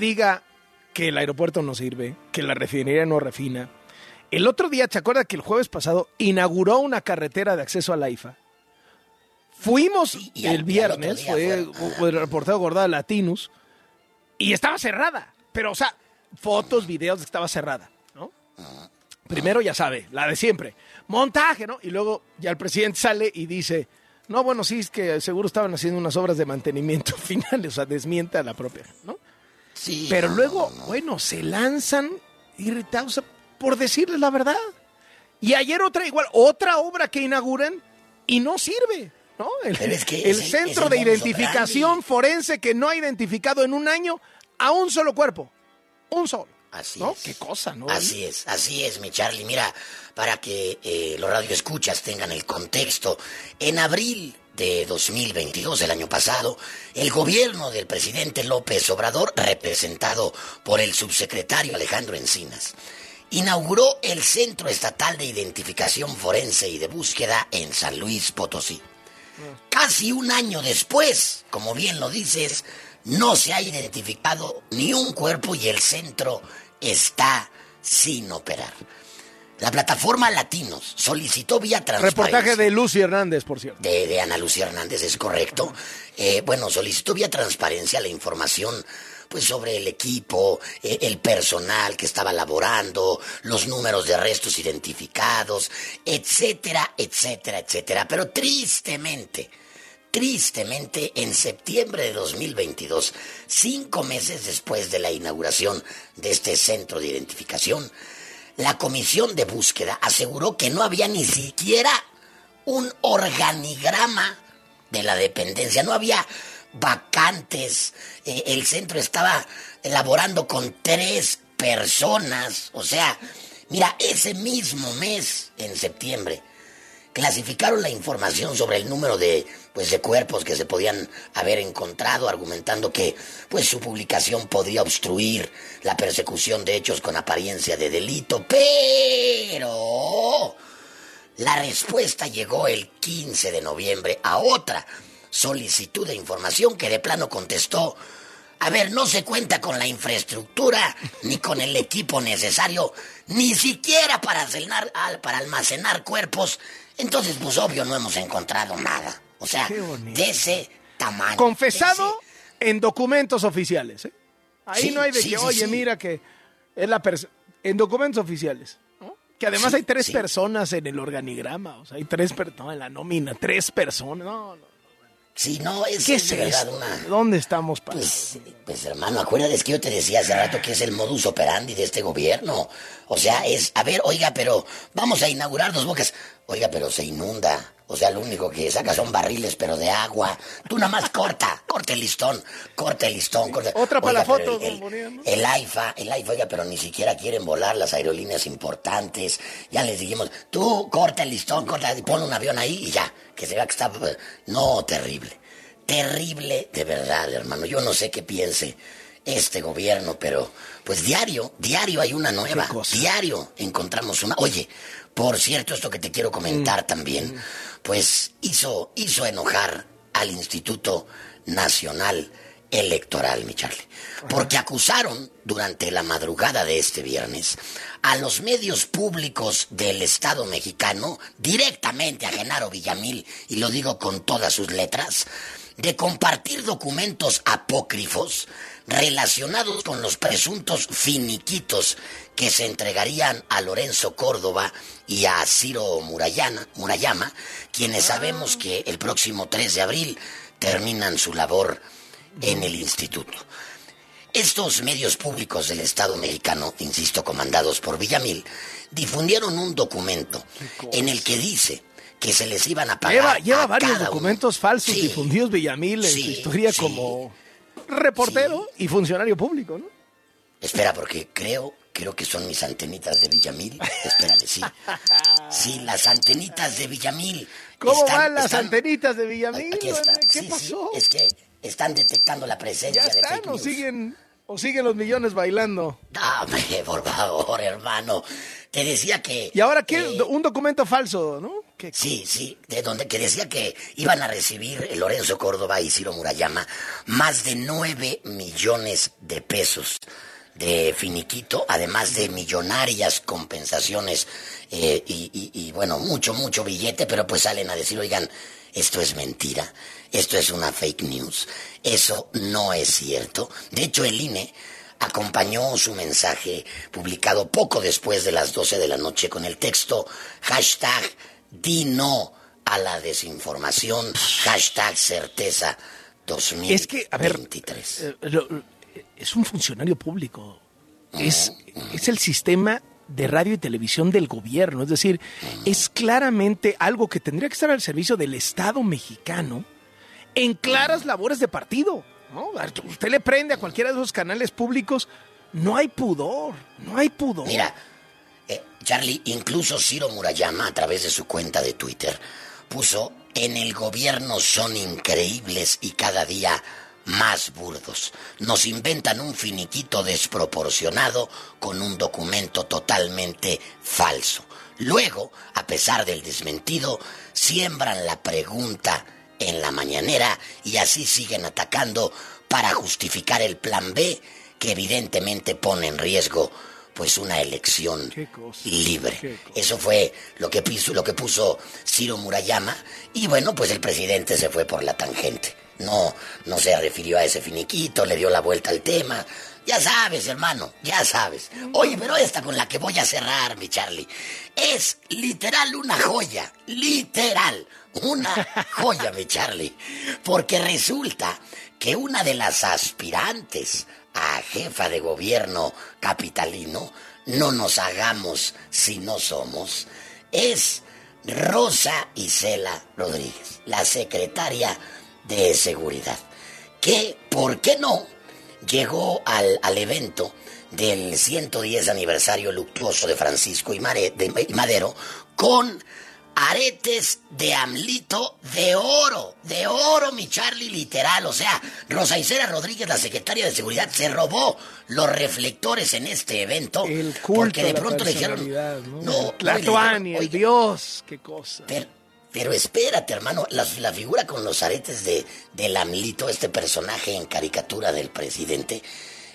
diga que el aeropuerto no sirve, que la refinería no refina. El otro día, ¿te acuerdas que el jueves pasado inauguró una carretera de acceso a la IFA? Fuimos Sí, y al- el viernes, fue, fue el reportero Gordada Latinus, y estaba cerrada. Pero, o sea, fotos, videos de que estaba cerrada, ¿no? Primero, ya sabe, la de siempre. Montaje, ¿no? Y luego ya el presidente sale y dice, no, bueno, sí, es que seguro estaban haciendo unas obras de mantenimiento finales, o sea, desmiente a la propia, ¿no? Sí. Pero luego, no, no. bueno, se lanzan irritados por decirles la verdad. Y ayer otra igual, otra obra que inauguran y no sirve, ¿no? El, es que centro de identificación forense que no ha identificado en un año a un solo cuerpo. Un solo. Así ¿No? es. Qué cosa, ¿no? Así es, así es, mi Charlie. Mira, para que eh, los radioescuchas tengan el contexto, en abril de 2022, el año pasado, el gobierno del presidente López Obrador, representado por el subsecretario Alejandro Encinas, inauguró el Centro Estatal de Identificación Forense y de Búsqueda en San Luis Potosí. Casi un año después, como bien lo dices, no se ha identificado ni un cuerpo y el centro está sin operar. La plataforma Latinos solicitó vía transparencia. Reportaje de Lucy Hernández, por cierto. De, de Ana Lucía Hernández, es correcto. Eh, bueno, solicitó vía transparencia la información pues sobre el equipo, eh, el personal que estaba laborando, los números de arrestos identificados, etcétera, etcétera, etcétera. Pero tristemente, tristemente, en septiembre de 2022, cinco meses después de la inauguración de este centro de identificación, la comisión de búsqueda aseguró que no había ni siquiera un organigrama de la dependencia, no había vacantes, eh, el centro estaba elaborando con tres personas, o sea, mira, ese mismo mes, en septiembre, clasificaron la información sobre el número de pues de cuerpos que se podían haber encontrado argumentando que pues su publicación podría obstruir la persecución de hechos con apariencia de delito pero la respuesta llegó el 15 de noviembre a otra solicitud de información que de plano contestó a ver, no se cuenta con la infraestructura ni con el equipo necesario, ni siquiera para almacenar, al- para almacenar cuerpos. Entonces, pues obvio, no hemos encontrado nada. O sea, de ese tamaño. Confesado en documentos oficiales. ¿eh? Ahí Sí, no hay de sí, que, sí, oye, sí. mira que es la persona. En documentos oficiales. ¿no? Que además Sí, hay tres sí. personas en el organigrama. O sea, hay tres personas en la nómina. Tres personas. No, no. Sí, no, es, ¿Qué es esto? una... ¿Dónde estamos, pa? Pues, pues hermano, acuérdate que yo te decía hace rato que es el modus operandi de este gobierno. O sea, es, a ver, oiga, pero vamos a inaugurar dos bocas. Oiga, pero se inunda. O sea, lo único que saca son barriles, pero de agua. Tú nada más corta, corta el listón, corta el listón. Corta. Otra para la Oiga, foto, El, ¿no? el AIFA, el AIFA, oiga, pero ni siquiera quieren volar las aerolíneas importantes. Ya les dijimos, tú corta el listón, corta, pon un avión ahí y ya, que se vea que está... No, terrible. Terrible, de verdad, hermano. Yo no sé qué piense este gobierno, pero pues diario, diario hay una nueva. Diario encontramos una. Oye, por cierto, esto que te quiero Mm. comentar también, pues hizo, hizo enojar al Instituto Nacional Electoral, mi Charlie. Porque acusaron durante la madrugada de este viernes a los medios públicos del Estado mexicano, directamente a Genaro Villamil, y lo digo con todas sus letras, de compartir documentos apócrifos relacionados con los presuntos finiquitos que se entregarían a Lorenzo Córdoba y a Ciro Murayana, Murayama, quienes sabemos que el próximo 3 de abril terminan su labor en el instituto. Estos medios públicos del Estado mexicano, insisto, comandados por Villamil, difundieron un documento en el que dice que se les iban a pagar. Lleva, lleva a varios cada uno. documentos falsos Sí, difundidos Villamil en sí, su historia sí. como reportero y funcionario público, ¿no? Espera, porque creo, creo que son mis antenitas de Villamil. Espérame, sí. Sí, las antenitas de Villamil. ¿Cómo Están- van las están- antenitas de Villamil? Aquí está. ¿Qué pasó? es que están detectando la presencia ya de están, fake news. siguen, o siguen los millones bailando. Dame, por favor, hermano. Te decía que... Y ahora, ¿qué? eh, un documento falso, ¿no? Sí, sí, de donde que decía que iban a recibir Lorenzo Córdoba y Ciro Murayama más de nueve millones de pesos de finiquito, además de millonarias compensaciones eh, y, y, bueno, mucho, mucho billete, pero pues salen a decir, oigan, esto es mentira, esto es una fake news, eso no es cierto. De hecho, el INE acompañó su mensaje publicado poco después de las 12 de la noche con el texto hashtag di no a la desinformación, hashtag certeza 2023. Es que, a ver, eh, es un funcionario público, es, es el sistema de radio y televisión del gobierno, es decir, es claramente algo que tendría que estar al servicio del Estado mexicano en claras labores de partido. ¿no? Usted le prende a cualquiera de esos canales públicos, no hay pudor, no hay pudor. Mira, eh, Charlie, incluso Ciro Murayama, a través de su cuenta de Twitter, puso, en el gobierno son increíbles y cada día más burdos. Nos inventan un finiquito desproporcionado con un documento totalmente falso. Luego, a pesar del desmentido, siembran la pregunta en la mañanera y así siguen atacando para justificar el plan B que evidentemente pone en riesgo pues una elección libre. Eso fue lo que, puso, lo que puso Ciro Murayama y bueno, pues el presidente se fue por la tangente. No, no se refirió a ese finiquito, le dio la vuelta al tema. Ya sabes, hermano, ya sabes. Oye, pero esta con la que voy a cerrar, mi Charlie, es literal una joya, literal, una joya, mi Charlie. Porque resulta que una de las aspirantes a jefa de gobierno capitalino, no nos hagamos si no somos, es Rosa Isela Rodríguez, la secretaria de seguridad, que, ¿por qué no?, llegó al, al evento del 110 aniversario luctuoso de Francisco y Madero con aretes de amlito de oro, de oro, mi Charlie, literal. O sea, Rosa Isera Rodríguez, la secretaria de Seguridad, se robó los reflectores en este evento. El porque de pronto le dijeron. ¿no? no el Dios, qué cosa. Pero, espérate, hermano, la, la, figura con los aretes de, del amlito, este personaje en caricatura del presidente,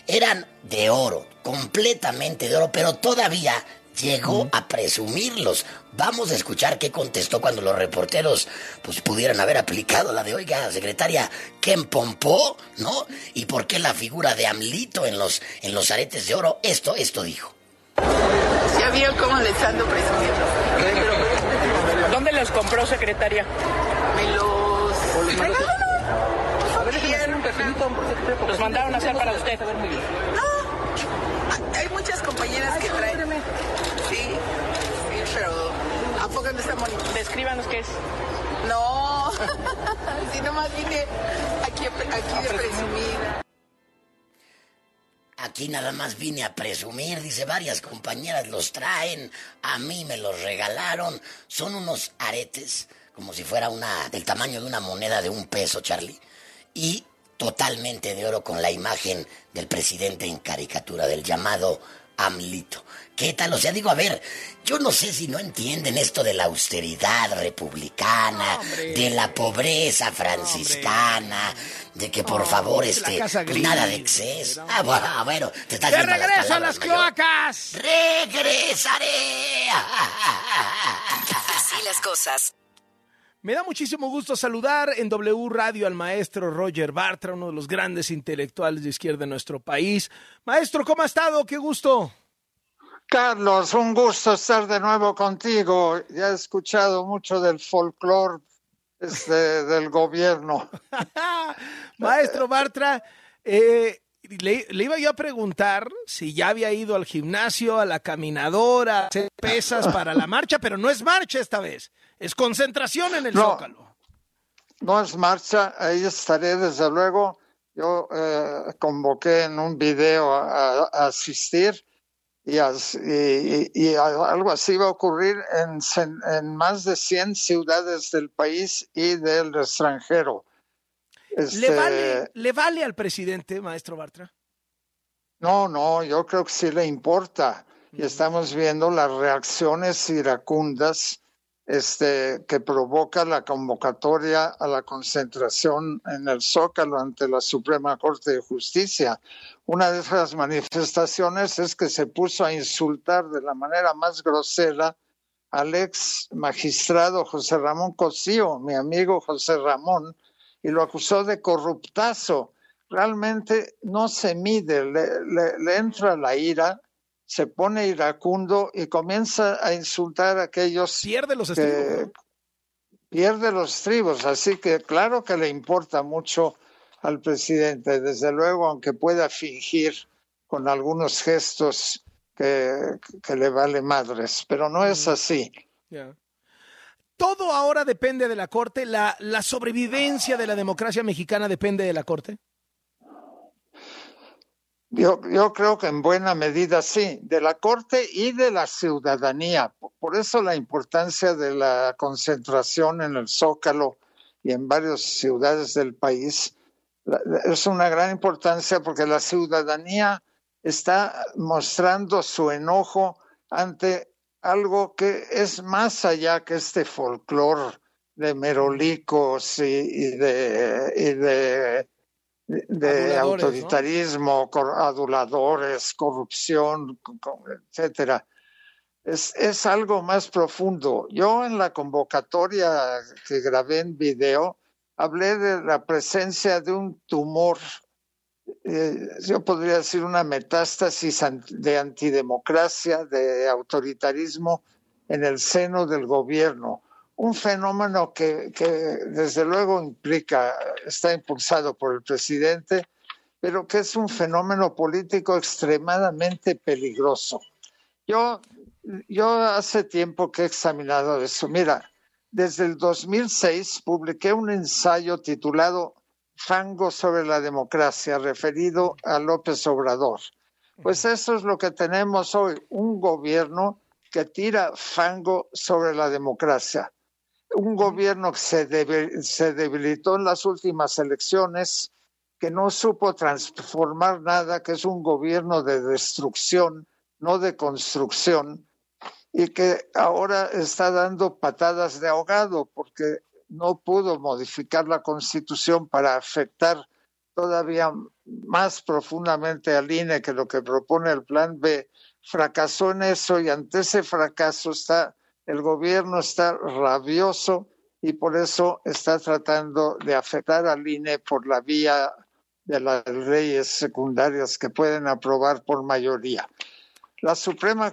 eran de oro, completamente de oro, pero todavía llegó a presumirlos. Vamos a escuchar qué contestó cuando los reporteros pues pudieran haber aplicado la de, oiga, secretaria, ¿quién pompó? ¿No? ¿Y por qué la figura de Amlito en los, en los aretes de oro? Esto, esto dijo. Ya vio cómo les ando presumiendo. ¿Dónde los compró, secretaria? Me los... Los mandaron a hacer para usted. No, hay muchas compañeras que traen... Sí, sí, pero ¿a poco no está bonito? Descríbanos qué es. No, si nomás vine aquí, aquí de presumir. Aquí nada más vine a presumir, dice varias compañeras los traen, a mí me los regalaron, son unos aretes, como si fuera una, del tamaño de una moneda de un peso, Charlie, y totalmente de oro con la imagen del presidente en caricatura, del llamado AMLITO. ¿Qué tal? O sea, digo, a ver, yo no sé si no entienden esto de la austeridad republicana, de la pobreza franciscana, de que por favor, este, pues nada de exceso. Ah, bueno, te estás ¡Que regreso a las cloacas! ¡Regresaré! Así las cosas. Me da muchísimo gusto saludar en W Radio al maestro Roger Bartra, uno de los grandes intelectuales de izquierda de nuestro país. Maestro, ¿cómo ha estado? ¡Qué gusto! Carlos, un gusto estar de nuevo contigo. Ya he escuchado mucho del folclore este, del gobierno. Maestro Bartra, eh, le, iba yo a preguntar si ya había ido al gimnasio, a la caminadora, a hacer pesas para la marcha, pero no es marcha esta vez, es concentración en el Zócalo. No es marcha, ahí estaré desde luego. Yo eh, convoqué en un video a asistir y, y, algo así va a ocurrir en, en, más de 100 ciudades del país y del extranjero. ¿Le, vale, este, ¿Le vale al presidente, maestro Bartra? No, no, yo creo que sí le importa. Y estamos viendo las reacciones iracundas este, que provoca la convocatoria a la concentración en el Zócalo ante la Suprema Corte de Justicia. Una de esas manifestaciones es que se puso a insultar de la manera más grosera al ex magistrado José Ramón Cosío, mi amigo José Ramón, y lo acusó de corruptazo. Realmente no se mide, le, le entra la ira se pone iracundo y comienza a insultar a aquellos pierde los estribos, pierde los estribos, así que claro que le importa mucho al presidente, desde luego, aunque pueda fingir con algunos gestos que, que le vale madres, pero no es así. ¿Todo ahora depende de la Corte? ¿La, ¿La sobrevivencia de la democracia mexicana depende de la Corte? Yo, yo, creo que en buena medida sí, de la Corte y de la ciudadanía. Por eso la importancia de la concentración en el Zócalo y en varias ciudades del país es una gran importancia porque la ciudadanía está mostrando su enojo ante algo que es más allá que este folclore de merolicos y, de, y de de autoritarismo, aduladores, corrupción, etcétera. Es, es, algo más profundo. Yo en la convocatoria que grabé en video hablé de la presencia de un tumor, eh, yo podría decir una metástasis de antidemocracia, de autoritarismo en el seno del gobierno un fenómeno que, desde luego implica, está impulsado por el presidente, pero que es un fenómeno político extremadamente peligroso. Yo, yo hace tiempo que he examinado eso. Mira, desde el 2006 publiqué un ensayo titulado Fango sobre la democracia, referido a López Obrador. Pues eso es lo que tenemos hoy, un gobierno que tira fango sobre la democracia un gobierno que se, debilitó en las últimas elecciones, que no supo transformar nada, que es un gobierno de destrucción, no de construcción, y que ahora está dando patadas de ahogado porque no pudo modificar la constitución para afectar todavía más profundamente al INE que lo que propone el plan B. Fracasó en eso y ante ese fracaso está el gobierno está rabioso y por eso está tratando de afectar al INE por la vía de las leyes secundarias que pueden aprobar por mayoría. La Suprema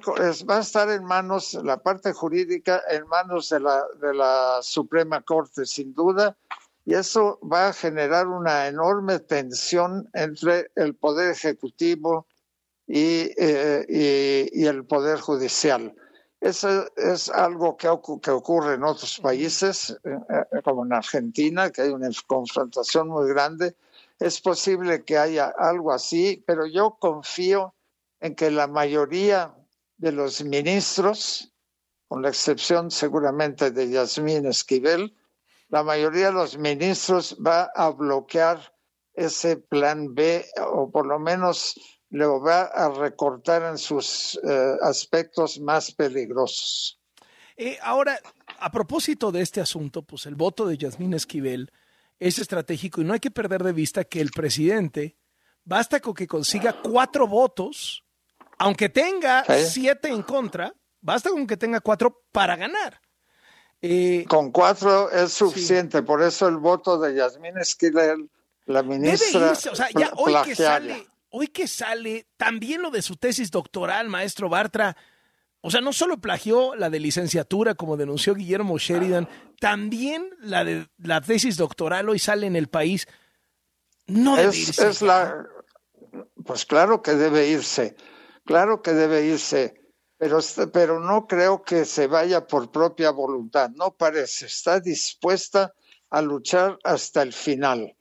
va a estar en manos, la parte jurídica, en manos de la, de la Suprema Corte, sin duda, y eso va a generar una enorme tensión entre el Poder Ejecutivo y, eh, y el Poder Judicial. Eso es algo que, ocurre en otros países, eh, eh, como en Argentina, que hay una confrontación muy grande. Es posible que haya algo así, pero yo confío en que la mayoría de los ministros, con la excepción seguramente de Yasmín Esquivel, la mayoría de los ministros va a bloquear ese plan B o por lo menos lo va a recortar en sus eh, aspectos más peligrosos. Eh, ahora, a propósito de este asunto, pues el voto de Yasmín Esquivel es estratégico y no hay que perder de vista que el presidente basta con que consiga cuatro votos, aunque tenga siete en contra, basta con que tenga cuatro para ganar. Eh, con cuatro es suficiente, por eso el voto de Yasmín Esquivel, la ministra. o sea, ya hoy que sale hoy que sale también lo de su tesis doctoral, maestro Bartra, o sea, no solo plagió la de licenciatura, como denunció Guillermo Sheridan, también la de la tesis doctoral hoy sale en el país. No debe irse. Es la, pues claro que debe irse, claro que debe irse, pero, pero no creo que se vaya por propia voluntad, no parece, está dispuesta a luchar hasta el final.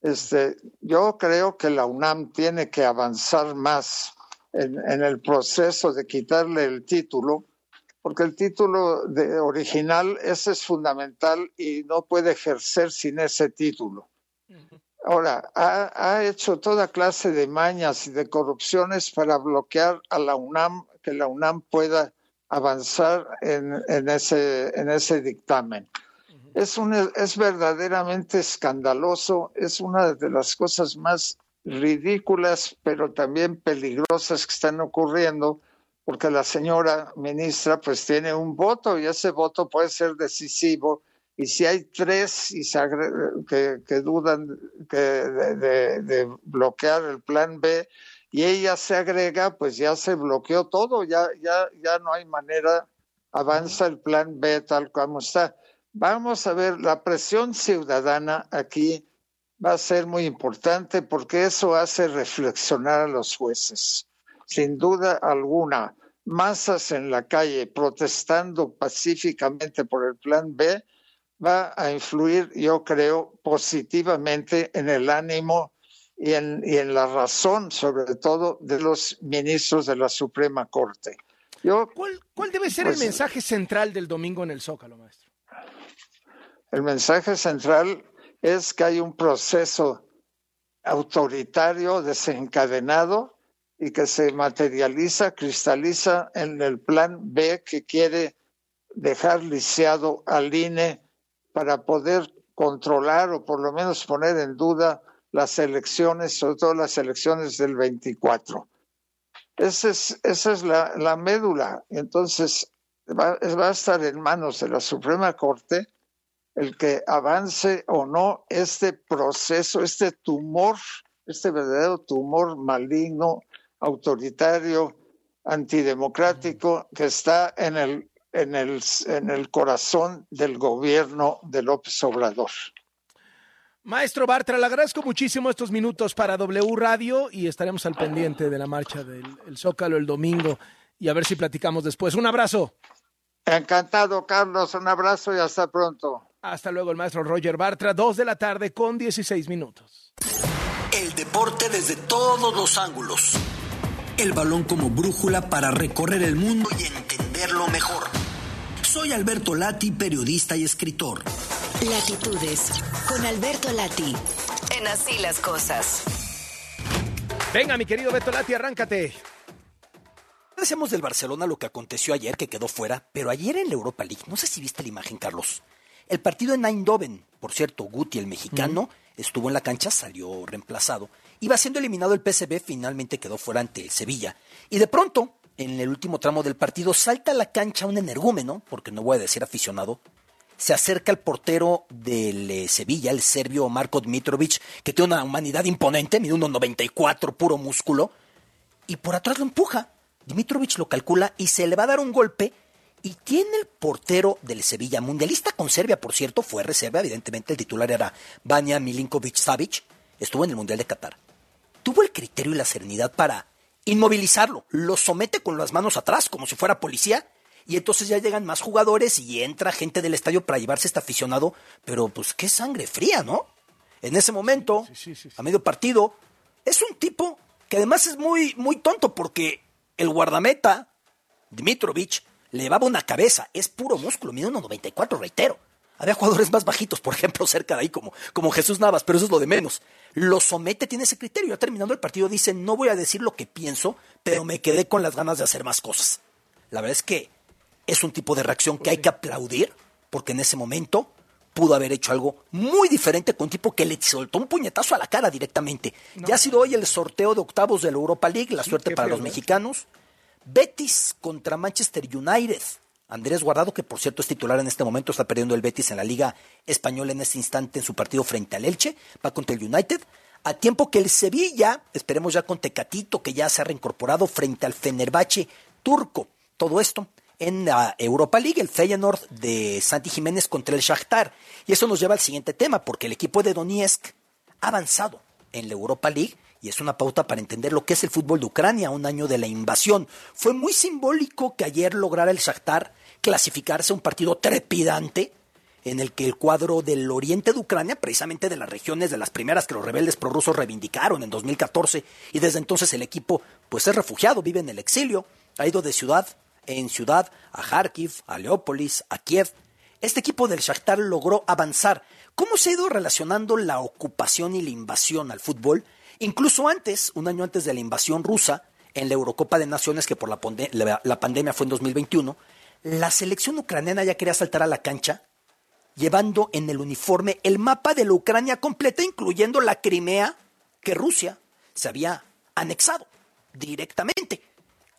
Este, yo creo que la UNAM tiene que avanzar más en, el proceso de quitarle el título, porque el título de original ese es fundamental y no puede ejercer sin ese título. Ahora, ha, ha, hecho toda clase de mañas y de corrupciones para bloquear a la UNAM, que la UNAM pueda avanzar en, en ese, en ese dictamen. Es, un, es verdaderamente escandaloso, es una de las cosas más ridículas, pero también peligrosas que están ocurriendo, porque la señora ministra pues tiene un voto y ese voto puede ser decisivo. Y si hay tres y se que, que, dudan que de, bloquear el plan B, y ella se agrega, pues ya se bloqueó todo, ya, ya, ya no hay manera, avanza el plan B tal como está. Vamos a ver, la presión ciudadana aquí va a ser muy importante porque eso hace reflexionar a los jueces. Sin duda alguna, masas en la calle protestando pacíficamente por el plan B va a influir, yo creo, positivamente en el ánimo y en, y en la razón, sobre todo, de los ministros de la Suprema Corte. Yo, ¿Cuál, ¿Cuál, debe ser pues, el mensaje central del domingo en el Zócalo, maestro? El mensaje central es que hay un proceso autoritario desencadenado y que se materializa, cristaliza en el plan B que quiere dejar lisiado al INE para poder controlar o por lo menos poner en duda las elecciones, sobre todo las elecciones del 24. Esa es, esa es la, la médula. Entonces, va, va a estar en manos de la Suprema Corte el que avance o no este proceso, este tumor, este verdadero tumor maligno, autoritario, antidemocrático que está en el, en el, en el corazón del gobierno de López Obrador. Maestro Bartra, le agradezco muchísimo estos minutos para W Radio y estaremos al pendiente de la marcha del el Zócalo el domingo y a ver si platicamos después. Un abrazo. Encantado, Carlos. Un abrazo y hasta pronto. Hasta luego, el maestro Roger Bartra, dos de la tarde con 16 minutos. El deporte desde todos los ángulos. El balón como brújula para recorrer el mundo y entenderlo mejor. Soy Alberto Lati, periodista y escritor. Latitudes con Alberto Lati. En Así las Cosas. Venga, mi querido Beto Lati, arráncate. Decíamos del Barcelona lo que aconteció ayer, que quedó fuera, pero ayer en la Europa League, no sé si viste la imagen, Carlos. El partido en Eindhoven, por cierto, Guti, el mexicano, estuvo en la cancha, salió reemplazado. Iba siendo eliminado el PSV, finalmente quedó fuera ante el Sevilla. Y de pronto, en el último tramo del partido, salta a la cancha un energúmeno, porque no voy a decir aficionado, se acerca al portero del eh, Sevilla, el serbio Marko Dmitrovic, que tiene una humanidad imponente, mide 1,94, puro músculo, y por atrás lo empuja. Dmitrovic lo calcula y se le va a dar un golpe. Y tiene el portero del Sevilla, mundialista con Serbia, por cierto, fue reserva, evidentemente el titular era Vania Milinkovic Savic, estuvo en el Mundial de Qatar. Tuvo el criterio y la serenidad para inmovilizarlo, lo somete con las manos atrás, como si fuera policía, y entonces ya llegan más jugadores y entra gente del estadio para llevarse este aficionado, pero pues qué sangre fría, ¿no? En ese momento, sí, sí, sí, a medio partido, es un tipo que además es muy, muy tonto porque el guardameta, Dmitrovic, le llevaba una cabeza, es puro músculo, mide 1,94, reitero. Había jugadores más bajitos, por ejemplo, cerca de ahí, como, como Jesús Navas, pero eso es lo de menos. Lo somete, tiene ese criterio. Ya terminando el partido, dice: No voy a decir lo que pienso, pero me quedé con las ganas de hacer más cosas. La verdad es que es un tipo de reacción que hay que aplaudir, porque en ese momento pudo haber hecho algo muy diferente con un tipo que le soltó un puñetazo a la cara directamente. No. Ya ha sido hoy el sorteo de octavos de la Europa League, la sí, suerte para los mexicanos. Betis contra Manchester United. Andrés Guardado, que por cierto es titular en este momento, está perdiendo el Betis en la Liga Española en este instante en su partido frente al Elche, va contra el United. A tiempo que el Sevilla, esperemos ya con Tecatito, que ya se ha reincorporado frente al Fenerbahce turco. Todo esto en la Europa League, el Feyenoord de Santi Jiménez contra el Shakhtar. Y eso nos lleva al siguiente tema, porque el equipo de Donetsk ha avanzado en la Europa League y es una pauta para entender lo que es el fútbol de Ucrania, un año de la invasión. Fue muy simbólico que ayer lograra el Shakhtar clasificarse a un partido trepidante en el que el cuadro del oriente de Ucrania, precisamente de las regiones de las primeras que los rebeldes prorrusos reivindicaron en 2014, y desde entonces el equipo pues es refugiado, vive en el exilio, ha ido de ciudad en ciudad a Kharkiv, a Leópolis, a Kiev. Este equipo del Shakhtar logró avanzar. ¿Cómo se ha ido relacionando la ocupación y la invasión al fútbol? Incluso antes, un año antes de la invasión rusa, en la Eurocopa de Naciones, que por la, la, pandemia fue en 2021, la selección ucraniana ya quería saltar a la cancha llevando en el uniforme el mapa de la Ucrania completa, incluyendo la Crimea que Rusia se había anexado directamente.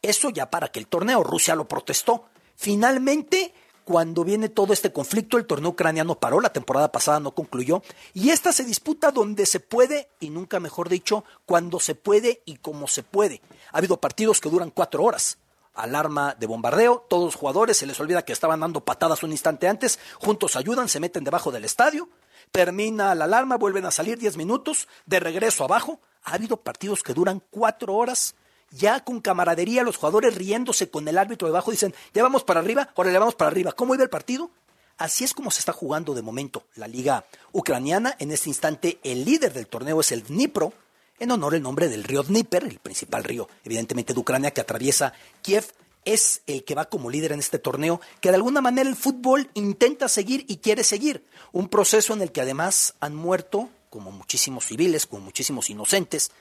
Eso ya para que el torneo Rusia lo protestó. Finalmente, cuando viene todo este conflicto, el torneo ucraniano paró, la temporada pasada no concluyó, y esta se disputa donde se puede, y nunca mejor dicho, cuando se puede y como se puede. Ha habido partidos que duran cuatro horas, alarma de bombardeo, todos los jugadores se les olvida que estaban dando patadas un instante antes, juntos ayudan, se meten debajo del estadio, termina la alarma, vuelven a salir diez minutos, de regreso abajo. Ha habido partidos que duran cuatro horas, ya con camaradería, los jugadores riéndose con el árbitro debajo, dicen, ya vamos para arriba, ahora le vamos para arriba. ¿Cómo iba el partido? Así es como se está jugando de momento la liga ucraniana. En este instante el líder del torneo es el Dnipro, en honor al nombre del río Dnieper, el principal río, evidentemente, de Ucrania que atraviesa Kiev. Es el que va como líder en este torneo, que de alguna manera el fútbol intenta seguir y quiere seguir. Un proceso en el que además han muerto, como muchísimos civiles, como muchísimos inocentes,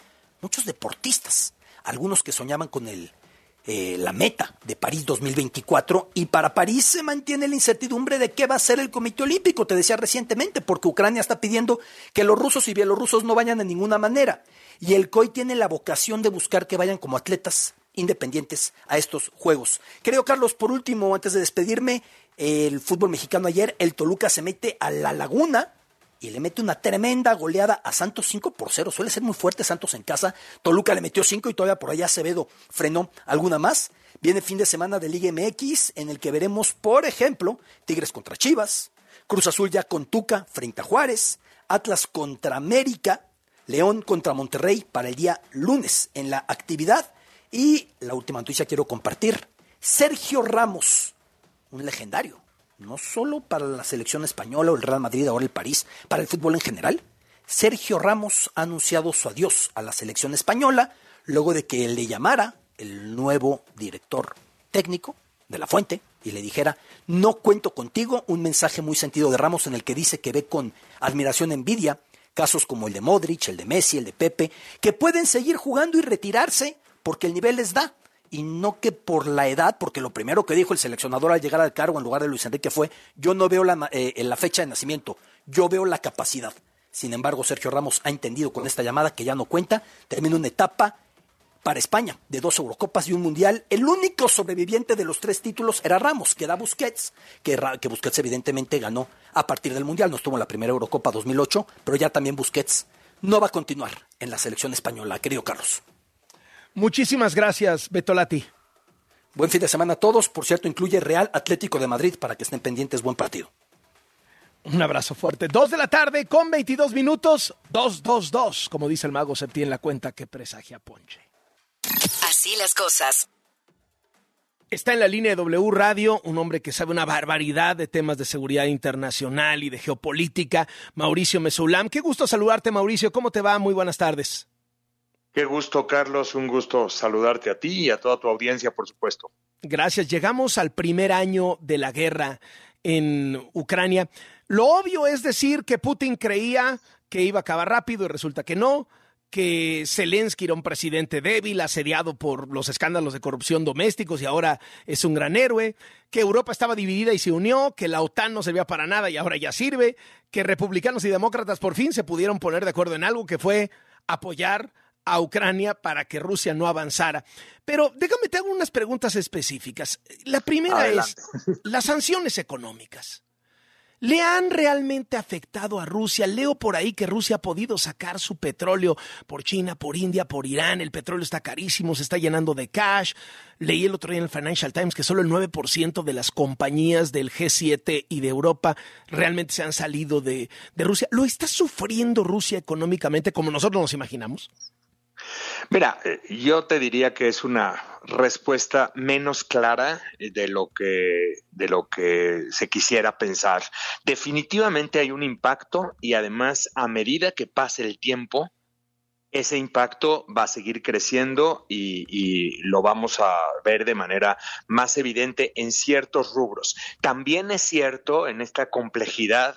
muchos deportistas, algunos que soñaban con el eh, la meta de París 2024 y para París se mantiene la incertidumbre de qué va a ser el Comité Olímpico, te decía recientemente, porque Ucrania está pidiendo que los rusos y bielorrusos no vayan de ninguna manera y el COI tiene la vocación de buscar que vayan como atletas independientes a estos Juegos. Creo, Carlos, por último, antes de despedirme, el fútbol mexicano ayer, el Toluca se mete a la laguna y le mete una tremenda goleada a Santos 5 por 0. Suele ser muy fuerte Santos en casa. Toluca le metió 5 y todavía por allá Acevedo frenó alguna más. Viene fin de semana de Liga MX en el que veremos, por ejemplo, Tigres contra Chivas, Cruz Azul ya con Tuca frente a Juárez, Atlas contra América, León contra Monterrey para el día lunes en la actividad. Y la última noticia quiero compartir. Sergio Ramos, un legendario, no solo para la selección española o el Real Madrid, ahora el París, para el fútbol en general. Sergio Ramos ha anunciado su adiós a la selección española luego de que le llamara el nuevo director técnico de la fuente y le dijera, no cuento contigo, un mensaje muy sentido de Ramos en el que dice que ve con admiración envidia casos como el de Modric, el de Messi, el de Pepe, que pueden seguir jugando y retirarse porque el nivel les da y no que por la edad, porque lo primero que dijo el seleccionador al llegar al cargo en lugar de Luis Enrique fue, yo no veo la, eh, la fecha de nacimiento, yo veo la capacidad. Sin embargo, Sergio Ramos ha entendido con esta llamada que ya no cuenta, termina una etapa para España de dos Eurocopas y un Mundial. El único sobreviviente de los tres títulos era Ramos, que da Busquets, que, que Busquets evidentemente ganó a partir del Mundial, no estuvo en la primera Eurocopa 2008, pero ya también Busquets no va a continuar en la selección española, querido Carlos. Muchísimas gracias, Betolati. Buen fin de semana a todos. Por cierto, incluye Real Atlético de Madrid para que estén pendientes. Buen partido. Un abrazo fuerte. Dos de la tarde con 22 minutos. Dos, dos, dos. Como dice el mago Septi en la cuenta que presagia Ponche. Así las cosas. Está en la línea de W Radio un hombre que sabe una barbaridad de temas de seguridad internacional y de geopolítica, Mauricio Mesulam. Qué gusto saludarte, Mauricio. ¿Cómo te va? Muy buenas tardes. Qué gusto, Carlos. Un gusto saludarte a ti y a toda tu audiencia, por supuesto. Gracias. Llegamos al primer año de la guerra en Ucrania. Lo obvio es decir que Putin creía que iba a acabar rápido y resulta que no, que Zelensky era un presidente débil, asediado por los escándalos de corrupción domésticos y ahora es un gran héroe, que Europa estaba dividida y se unió, que la OTAN no servía para nada y ahora ya sirve, que republicanos y demócratas por fin se pudieron poner de acuerdo en algo que fue apoyar a Ucrania para que Rusia no avanzara. Pero déjame te hago unas preguntas específicas. La primera es las sanciones económicas. ¿Le han realmente afectado a Rusia? Leo por ahí que Rusia ha podido sacar su petróleo por China, por India, por Irán. El petróleo está carísimo, se está llenando de cash. Leí el otro día en el Financial Times que solo el 9% de las compañías del G7 y de Europa realmente se han salido de, de Rusia. ¿Lo está sufriendo Rusia económicamente como nosotros nos imaginamos? Mira, eh, yo te diría que es una respuesta menos clara de lo que de lo que se quisiera pensar. Definitivamente hay un impacto y además a medida que pase el tiempo ese impacto va a seguir creciendo y, lo vamos a ver de manera más evidente en ciertos rubros. También es cierto en esta complejidad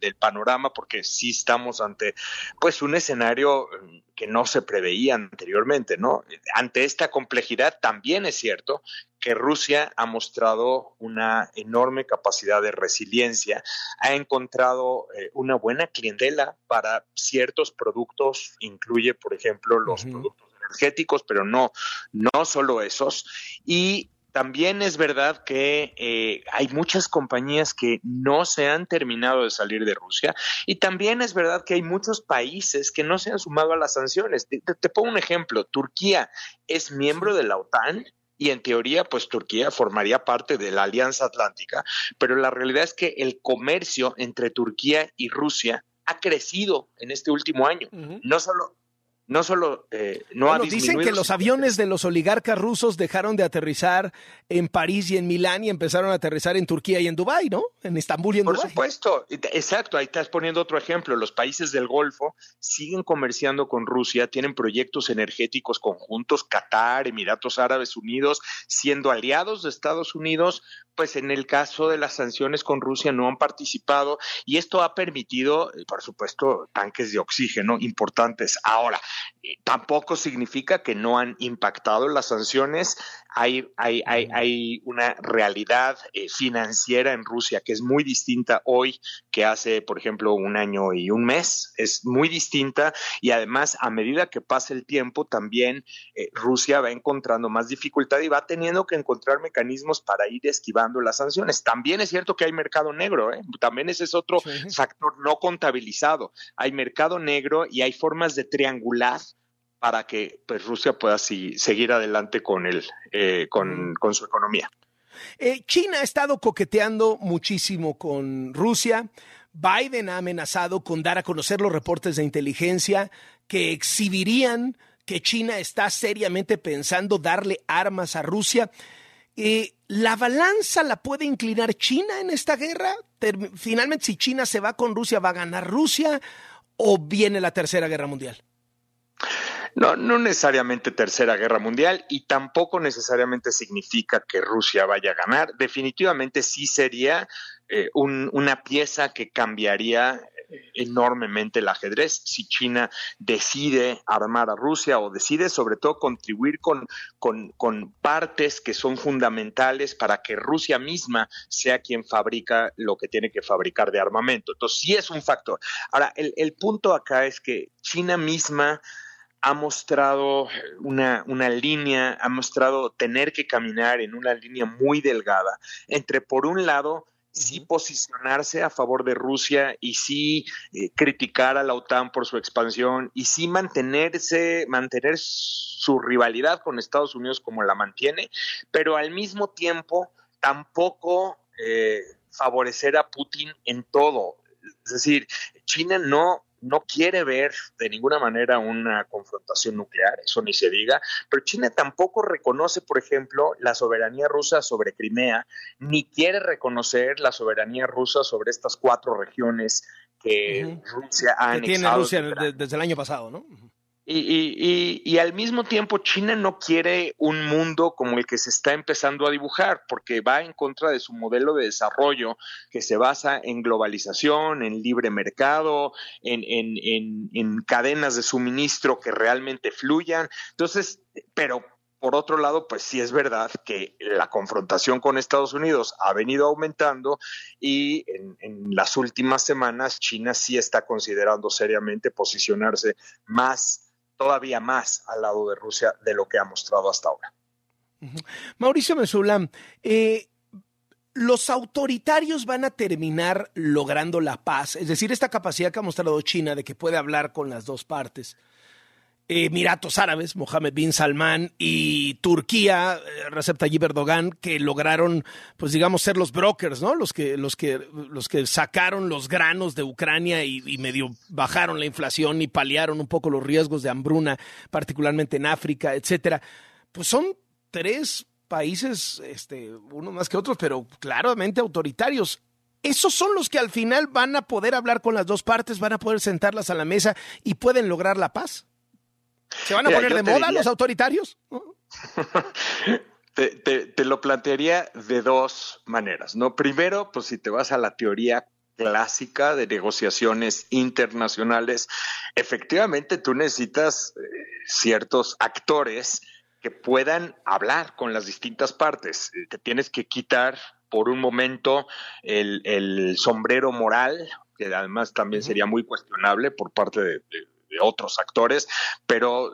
del panorama, porque sí estamos ante pues un escenario que no se preveía anteriormente, ¿no? Ante esta complejidad también es cierto que Rusia ha mostrado una enorme capacidad de resiliencia, ha encontrado eh, una buena clientela para ciertos productos, incluye, por ejemplo, los productos energéticos, pero no, no solo esos. Y también es verdad que eh, hay muchas compañías que no se han terminado de salir de Rusia y también es verdad que hay muchos países que no se han sumado a las sanciones. te pongo un ejemplo, Turquía es miembro de la OTAN y en teoría pues Turquía formaría parte de la Alianza Atlántica, pero la realidad es que el comercio entre Turquía y Rusia ha crecido en este último año. No solo no solo eh, no ha Dicen que los aviones de los oligarcas rusos dejaron de aterrizar en París y en Milán y empezaron a aterrizar en Turquía y en Dubái, ¿no? En Estambul y en Por Dubái. Por supuesto, exacto, ahí estás poniendo otro ejemplo. Los países del Golfo siguen comerciando con Rusia, tienen proyectos energéticos conjuntos, Qatar, Emiratos Árabes Unidos, siendo aliados de Estados Unidos, pues en el caso de las sanciones con Rusia no han participado y esto ha permitido, eh, por supuesto, tanques de oxígeno importantes. Ahora, eh, tampoco significa que no han impactado las sanciones. Hay, hay, hay, una realidad eh, financiera en Rusia que es muy distinta hoy que hace, por ejemplo, un año y un mes. Es muy distinta y además, a medida que pasa el tiempo, también Rusia va encontrando más dificultad y va teniendo que encontrar mecanismos para ir esquivando las sanciones. También es cierto que hay mercado negro, ¿eh? también ese es otro factor no contabilizado. Hay mercado negro y hay formas de triangular para que pues, Rusia pueda seguir adelante con, el, eh, con, su economía. Eh, China ha estado coqueteando muchísimo con Rusia. Biden ha amenazado con dar a conocer los reportes de inteligencia que exhibirían que China está seriamente pensando darle armas a Rusia. ¿La balanza la puede inclinar China en esta guerra? Finalmente, si China se va con Rusia, ¿va a ganar Rusia o viene la Tercera Guerra Mundial? No, no necesariamente tercera guerra mundial y tampoco necesariamente significa que Rusia vaya a ganar. Definitivamente sí sería eh, una pieza que cambiaría enormemente el ajedrez si China decide armar a Rusia o decide sobre todo contribuir con, con, partes que son fundamentales para que Rusia misma sea quien fabrica lo que tiene que fabricar de armamento. Entonces sí es un factor. Ahora, el, el punto acá es que China misma ha mostrado una, una, línea, ha mostrado tener que caminar en una línea muy delgada entre, por un lado, sí posicionarse a favor de Rusia y sí eh, criticar a la OTAN por su expansión y sí mantenerse, mantener su rivalidad con Estados Unidos como la mantiene, pero al mismo tiempo tampoco eh, favorecer a Putin en todo. Es decir, China no no quiere ver de ninguna manera una confrontación nuclear, eso ni se diga, pero China tampoco reconoce, por ejemplo, la soberanía rusa sobre Crimea, ni quiere reconocer la soberanía rusa sobre estas cuatro regiones que Rusia ha que tiene Rusia desde el año pasado, ¿no? Y, al mismo tiempo China no quiere un mundo como el que se está empezando a dibujar, porque va en contra de su modelo de desarrollo que se basa en globalización, en libre mercado, en, en cadenas de suministro que realmente fluyan. Entonces, pero por otro lado, pues sí es verdad que la confrontación con Estados Unidos ha venido aumentando y en, en, las últimas semanas China sí está considerando seriamente posicionarse más todavía más al lado de Rusia de lo que ha mostrado hasta ahora. Mauricio Mesulam, eh, los autoritarios van a terminar logrando la paz, es decir, esta capacidad que ha mostrado China de que puede hablar con las dos partes. Emiratos Árabes, Mohammed bin Salman y Turquía, eh, Recep Tayyip Erdogan, que lograron, pues digamos, ser los brokers, ¿no? Los que, los que, los que sacaron los granos de Ucrania y, medio bajaron la inflación y paliaron un poco los riesgos de hambruna, particularmente en África, etcétera. Pues son tres países, este, uno más que otros, pero claramente autoritarios. Esos son los que al final van a poder hablar con las dos partes, van a poder sentarlas a la mesa y pueden lograr la paz. ¿Se van a poner de moda los autoritarios? te, lo plantearía de dos maneras, ¿no? Primero, pues si te vas a la teoría clásica de negociaciones internacionales, efectivamente tú necesitas eh, ciertos actores que puedan hablar con las distintas partes. Te tienes que quitar por un momento el, sombrero moral, que además también sería muy cuestionable por parte de otros actores, pero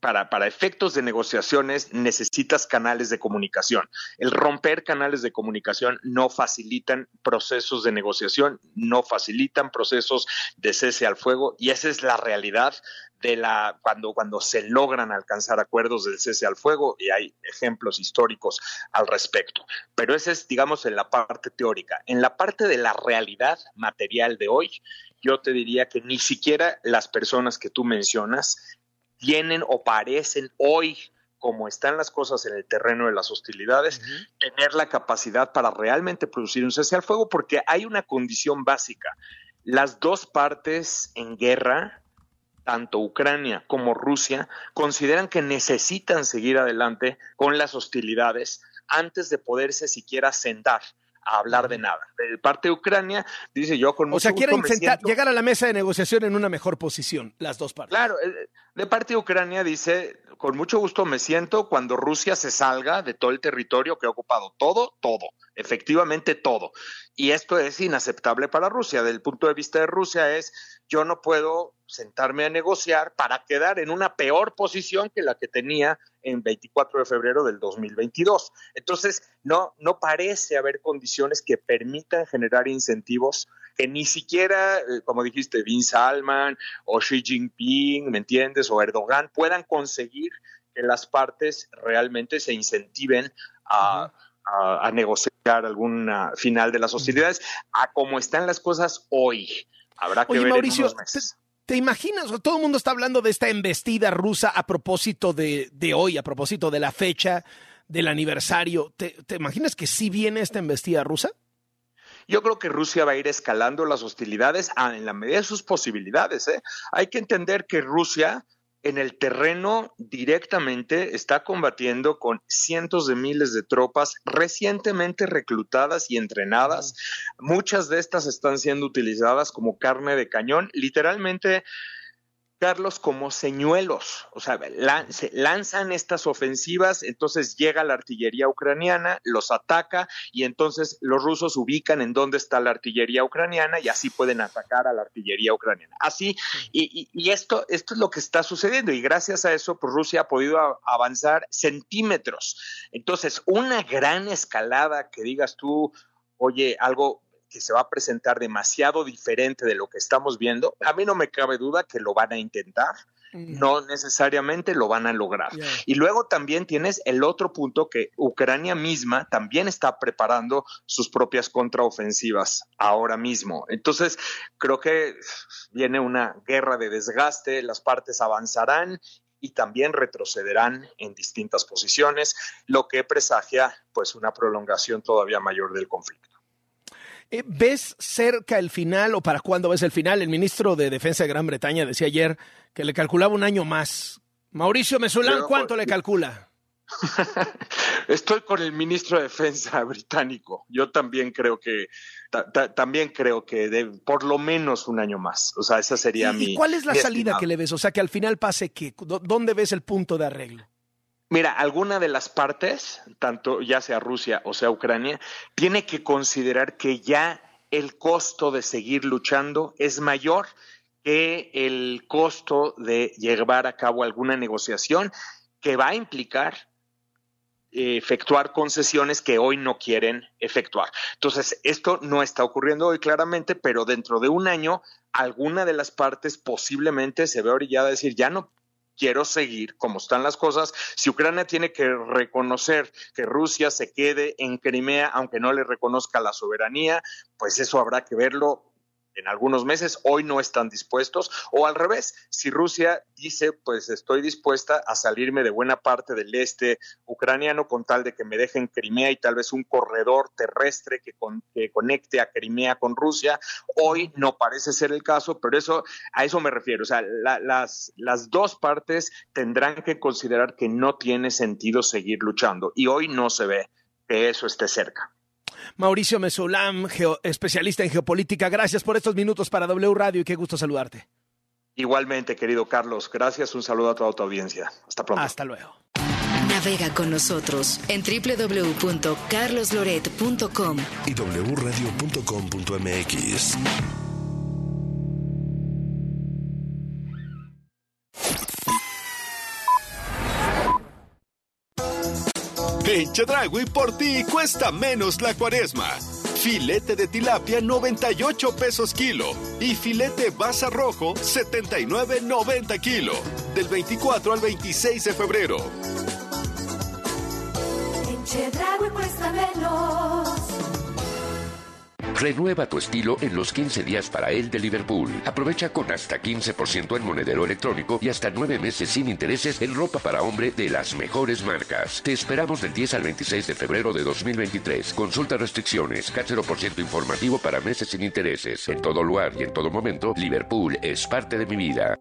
para, para, efectos de negociaciones necesitas canales de comunicación. El romper canales de comunicación no facilitan procesos de negociación, no facilitan procesos de cese al fuego y esa es la realidad de la cuando cuando se logran alcanzar acuerdos del cese al fuego y hay ejemplos históricos al respecto. Pero esa es digamos en la parte teórica. En la parte de la realidad material de hoy, yo te diría que ni siquiera las personas que tú mencionas tienen o parecen hoy como están las cosas en el terreno de las hostilidades, tener la capacidad para realmente producir un cese al fuego, porque hay una condición básica. Las dos partes en guerra, tanto Ucrania como Rusia, consideran que necesitan seguir adelante con las hostilidades antes de poderse siquiera sentar a hablar de nada. De parte de Ucrania, dice yo con mucho O sea, quieren llegar a la mesa de negociación en una mejor posición, las dos partes. Claro, eh, de parte de Ucrania dice, con mucho gusto me siento cuando Rusia se salga de todo el territorio que ha ocupado, todo, todo, efectivamente todo. Y esto es inaceptable para Rusia. Del punto de vista de Rusia es, yo no puedo sentarme a negociar para quedar en una peor posición que la que tenía en 24 de febrero del 2022. Entonces, no, no parece haber condiciones que permitan generar incentivos que ni siquiera, eh, como dijiste, Vince Salman o Xi Jinping, ¿me entiendes? O Erdogan puedan conseguir que las partes realmente se incentiven a, negociar algún final de las hostilidades, a cómo están las cosas hoy. Habrá que ver Mauricio, en unos ¿Te imaginas? Todo el mundo está hablando de esta embestida rusa a propósito de, hoy, a propósito de la fecha del aniversario. ¿Te, imaginas que sí viene esta embestida rusa? Yo creo que Rusia va a ir escalando las hostilidades en la medida de sus posibilidades. ¿eh? Hay que entender que Rusia en el terreno directamente está combatiendo con cientos de miles de tropas recientemente reclutadas y entrenadas. Muchas de estas están siendo utilizadas como carne de cañón. Literalmente Carlos, como señuelos. O sea, lanzan estas ofensivas, entonces llega la artillería ucraniana, los ataca y entonces los rusos ubican en dónde está la artillería ucraniana y así pueden atacar a la artillería ucraniana. Así, y, esto, esto es lo que está sucediendo y gracias a eso, pues Rusia ha podido avanzar centímetros. Entonces, una gran escalada que digas tú, oye, algo que se va a presentar demasiado diferente de lo que estamos viendo, a mí no me cabe duda que lo van a intentar, mm. no necesariamente lo van a lograr. Y luego también tienes el otro punto que Ucrania misma también está preparando sus propias contraofensivas ahora mismo. Entonces, creo que viene una guerra de desgaste, las partes avanzarán y también retrocederán en distintas posiciones, lo que presagia pues una prolongación todavía mayor del conflicto. Eh, ¿Ves cerca el final o para cuándo ves el final? El ministro de Defensa de Gran Bretaña decía ayer que le calculaba un año más. Mauricio Mesulán, ¿cuánto le calcula? Estoy con el ministro de Defensa británico. Yo también creo que también creo que de, por lo menos un año más. O sea, esa sería mi. ¿Y cuál es la salida que le ves? O sea, que al final pase qué? ¿Dónde ves el punto de arreglo? Mira, alguna de las partes, tanto ya sea Rusia o sea Ucrania, tiene que considerar que ya el costo de seguir luchando es mayor que el costo de llevar a cabo alguna negociación que va a implicar efectuar concesiones que hoy no quieren efectuar. Entonces, esto no está ocurriendo hoy claramente, pero dentro de un año, alguna de las partes posiblemente se ve orillada a decir, ya no quiero seguir como están las cosas. Si Ucrania tiene que reconocer que Rusia se quede en Crimea, aunque no le reconozca la soberanía, pues eso habrá que verlo en algunos meses, hoy no están dispuestos, o al revés, si Rusia dice, pues estoy dispuesta a salirme de buena parte del este ucraniano con tal de que me dejen Crimea y tal vez un corredor terrestre que, que conecte a Crimea con Rusia, hoy no parece ser el caso, pero eso a eso me refiero, o sea, las, las dos partes tendrán que considerar que no tiene sentido seguir luchando y hoy no se ve que eso esté cerca. Mauricio Mesolam, especialista en geopolítica. Gracias por estos minutos para W Radio y qué gusto saludarte. Igualmente, querido Carlos. Gracias. Un saludo a toda tu audiencia. Hasta pronto. Hasta luego. Navega con nosotros en www.carlosloret.com y wradio.com.mx. En Chedragui por ti cuesta menos la cuaresma. Filete de tilapia 98 pesos kilo y filete basa rojo 79.90 kilo. Del 24 al 26 de febrero. Cuesta menos. Renueva tu estilo en los 15 días para él de Liverpool. Aprovecha con hasta 15% en monedero electrónico y hasta 9 meses sin intereses en ropa para hombre de las mejores marcas. Te esperamos del 10 al 26 de febrero de 2023. Consulta restricciones. ciento informativo para meses sin intereses. En todo lugar y en todo momento, Liverpool es parte de mi vida.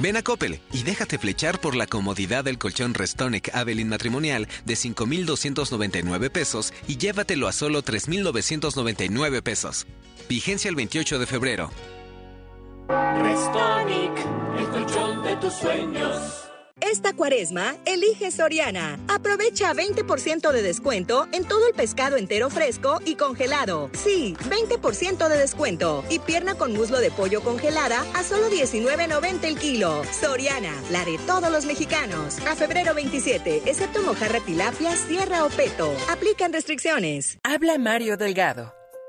Ven a Coppel y déjate flechar por la comodidad del colchón Restonic Avelin matrimonial de 5,299 pesos y llévatelo a solo 3,999 pesos. Vigencia el 28 de febrero. Restonic, el colchón de tus sueños. Esta cuaresma, elige Soriana. Aprovecha 20% de descuento en todo el pescado entero fresco y congelado. Sí, 20% de descuento. Y pierna con muslo de pollo congelada a solo 19.90 el kilo. Soriana, la de todos los mexicanos. A febrero 27, excepto mojarra tilapia, sierra o peto. Aplican restricciones. Habla Mario Delgado.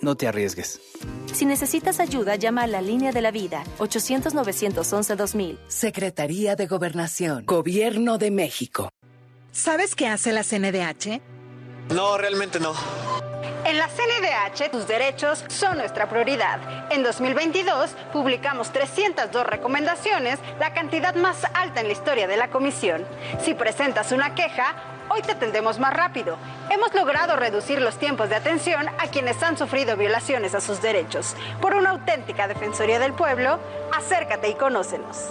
No te arriesgues. Si necesitas ayuda, llama a la línea de la vida, 800-911-2000. Secretaría de Gobernación, Gobierno de México. ¿Sabes qué hace la CNDH? No, realmente no. En la CNDH, tus derechos son nuestra prioridad. En 2022, publicamos 302 recomendaciones, la cantidad más alta en la historia de la Comisión. Si presentas una queja, hoy te atendemos más rápido. Hemos logrado reducir los tiempos de atención a quienes han sufrido violaciones a sus derechos. Por una auténtica Defensoría del Pueblo, acércate y conócenos.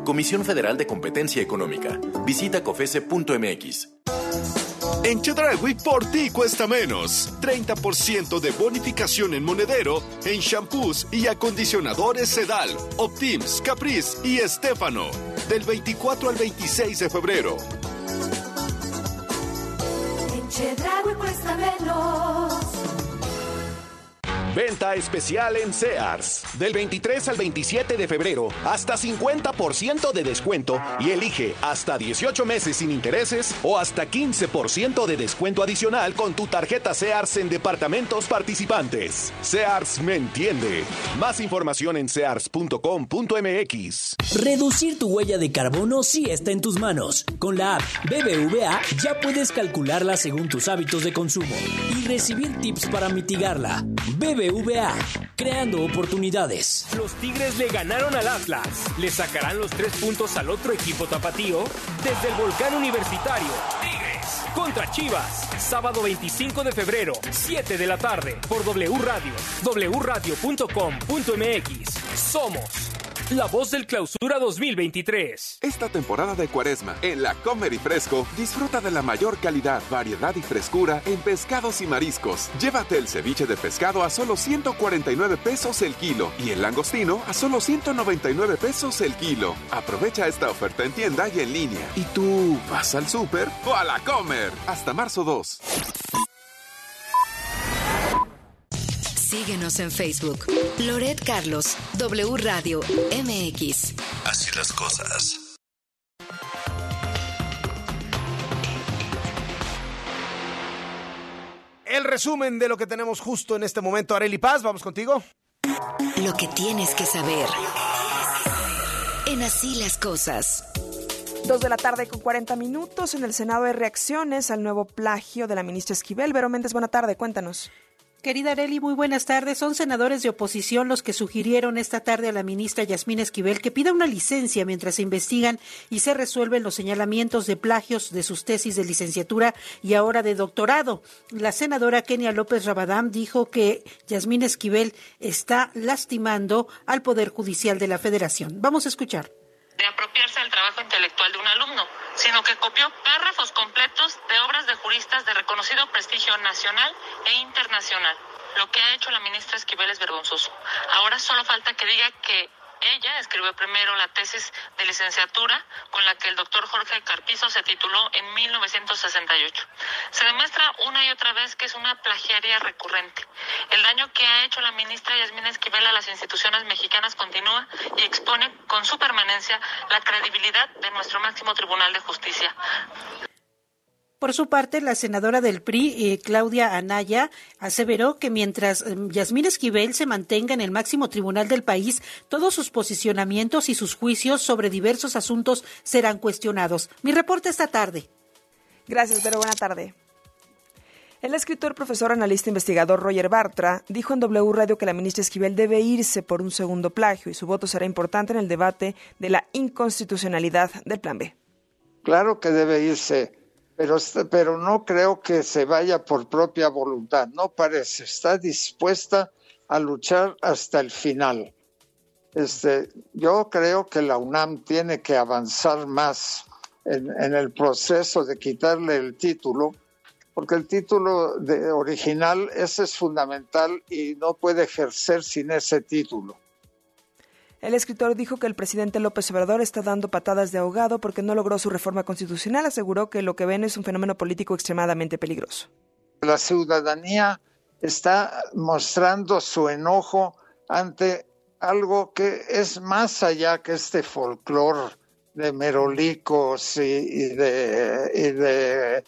Comisión Federal de Competencia Económica. Visita cofese.mx. En Chedragui por ti cuesta menos. 30% de bonificación en monedero en shampoos y acondicionadores Sedal, Optims, Caprice y Estefano. Del 24 al 26 de febrero. En Chedraui cuesta menos. Venta especial en Sears. Del 23 al 27 de febrero, hasta 50% de descuento y elige hasta 18 meses sin intereses o hasta 15% de descuento adicional con tu tarjeta Sears en departamentos participantes. Sears me entiende. Más información en sears.com.mx. Reducir tu huella de carbono sí está en tus manos. Con la app BBVA ya puedes calcularla según tus hábitos de consumo y recibir tips para mitigarla. BBVA, creando oportunidades. Los Tigres le ganaron al Atlas. Le sacarán los tres puntos al otro equipo tapatío desde el volcán universitario. Tigres contra Chivas. Sábado 25 de febrero, 7 de la tarde, por W Radio, wradio.com.mx. Somos la voz del clausura 2023. Esta temporada de cuaresma, en la Comer y Fresco, disfruta de la mayor calidad, variedad y frescura en pescados y mariscos. Llévate el ceviche de pescado a solo 149 pesos el kilo y el langostino a solo 199 pesos el kilo. Aprovecha esta oferta en tienda y en línea. ¿Y tú vas al súper o a la Comer? Hasta marzo 2. Síguenos en Facebook. Loret Carlos, W Radio MX. Así las cosas. El resumen de lo que tenemos justo en este momento. Areli Paz, vamos contigo. Lo que tienes que saber. En Así las cosas. Dos de la tarde con 40 minutos. En el Senado hay reacciones al nuevo plagio de la ministra Esquivel. Vero Méndez, buena tarde, cuéntanos. Querida Areli, muy buenas tardes. Son senadores de oposición los que sugirieron esta tarde a la ministra Yasmín Esquivel que pida una licencia mientras se investigan y se resuelven los señalamientos de plagios de sus tesis de licenciatura y ahora de doctorado. La senadora Kenia López Rabadán dijo que Yasmín Esquivel está lastimando al Poder Judicial de la Federación. Vamos a escuchar de apropiarse del trabajo intelectual de un alumno, sino que copió párrafos completos de obras de juristas de reconocido prestigio nacional e internacional. Lo que ha hecho la ministra Esquivel es vergonzoso. Ahora solo falta que diga que ella escribió primero la tesis de licenciatura con la que el doctor Jorge Carpizo se tituló en 1968. Se demuestra una y otra vez que es una plagiaria recurrente. El daño que ha hecho la ministra Yasmina Esquivel a las instituciones mexicanas continúa y expone con su permanencia la credibilidad de nuestro máximo Tribunal de Justicia. Por su parte, la senadora del PRI, eh, Claudia Anaya, aseveró que mientras eh, Yasmín Esquivel se mantenga en el máximo tribunal del país, todos sus posicionamientos y sus juicios sobre diversos asuntos serán cuestionados. Mi reporte esta tarde. Gracias, pero buena tarde. El escritor, profesor, analista, investigador Roger Bartra dijo en W Radio que la ministra Esquivel debe irse por un segundo plagio y su voto será importante en el debate de la inconstitucionalidad del Plan B. Claro que debe irse pero, pero no creo que se vaya por propia voluntad, no parece, está dispuesta a luchar hasta el final. Este, yo creo que la UNAM tiene que avanzar más en, el proceso de quitarle el título, porque el título de original ese es fundamental y no puede ejercer sin ese título. El escritor dijo que el presidente López Obrador está dando patadas de ahogado porque no logró su reforma constitucional. Aseguró que lo que ven es un fenómeno político extremadamente peligroso. La ciudadanía está mostrando su enojo ante algo que es más allá que este folclore de merolicos y, de,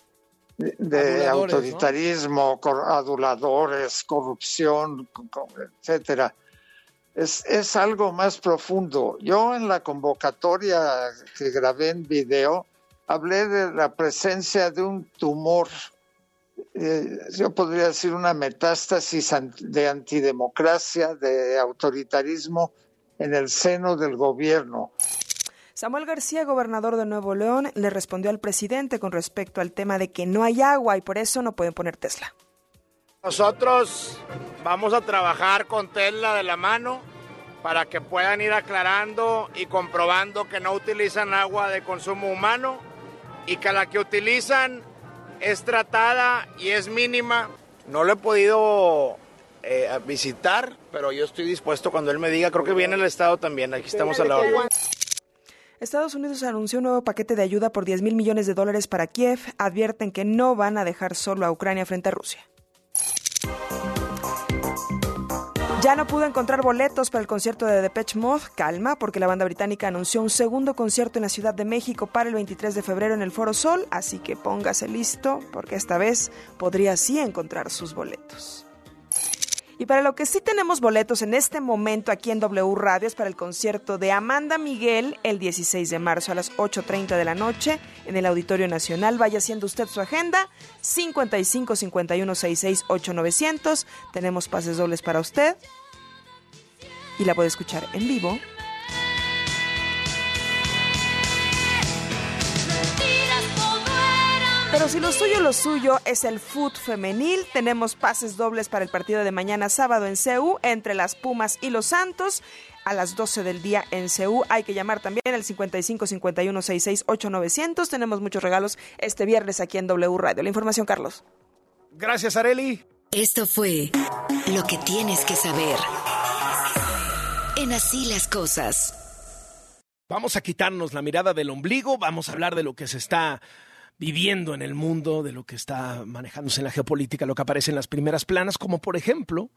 de, autoritarismo, aduladores, corrupción, etcétera es, es algo más profundo. Yo en la convocatoria que grabé en video hablé de la presencia de un tumor, eh, yo podría decir una metástasis de antidemocracia, de autoritarismo en el seno del gobierno. Samuel García, gobernador de Nuevo León, le respondió al presidente con respecto al tema de que no hay agua y por eso no pueden poner Tesla. Nosotros vamos a trabajar con Tesla de la mano para que puedan ir aclarando y comprobando que no utilizan agua de consumo humano y que la que utilizan es tratada y es mínima. No lo he podido eh, visitar, pero yo estoy dispuesto cuando él me diga, creo que viene el Estado también, aquí estamos a la hora. Estados Unidos anunció un nuevo paquete de ayuda por 10 mil millones de dólares para Kiev. Advierten que no van a dejar solo a Ucrania frente a Rusia. Ya no pudo encontrar boletos para el concierto de Depeche Mode. Calma, porque la banda británica anunció un segundo concierto en la Ciudad de México para el 23 de febrero en el Foro Sol. Así que póngase listo, porque esta vez podría sí encontrar sus boletos. Y para lo que sí tenemos boletos en este momento aquí en W Radio es para el concierto de Amanda Miguel el 16 de marzo a las 8.30 de la noche en el Auditorio Nacional. Vaya haciendo usted su agenda 55 51 66 8900. Tenemos pases dobles para usted y la puede escuchar en vivo Pero si lo suyo, lo suyo es el foot femenil, tenemos pases dobles para el partido de mañana sábado en CEU entre las Pumas y los Santos a las 12 del día en CEU. Hay que llamar también al 55 51 66 8900. Tenemos muchos regalos este viernes aquí en W Radio. La información, Carlos. Gracias, Areli. Esto fue lo que tienes que saber. En así las cosas. Vamos a quitarnos la mirada del ombligo, vamos a hablar de lo que se está viviendo en el mundo, de lo que está manejándose en la geopolítica, lo que aparece en las primeras planas, como por ejemplo,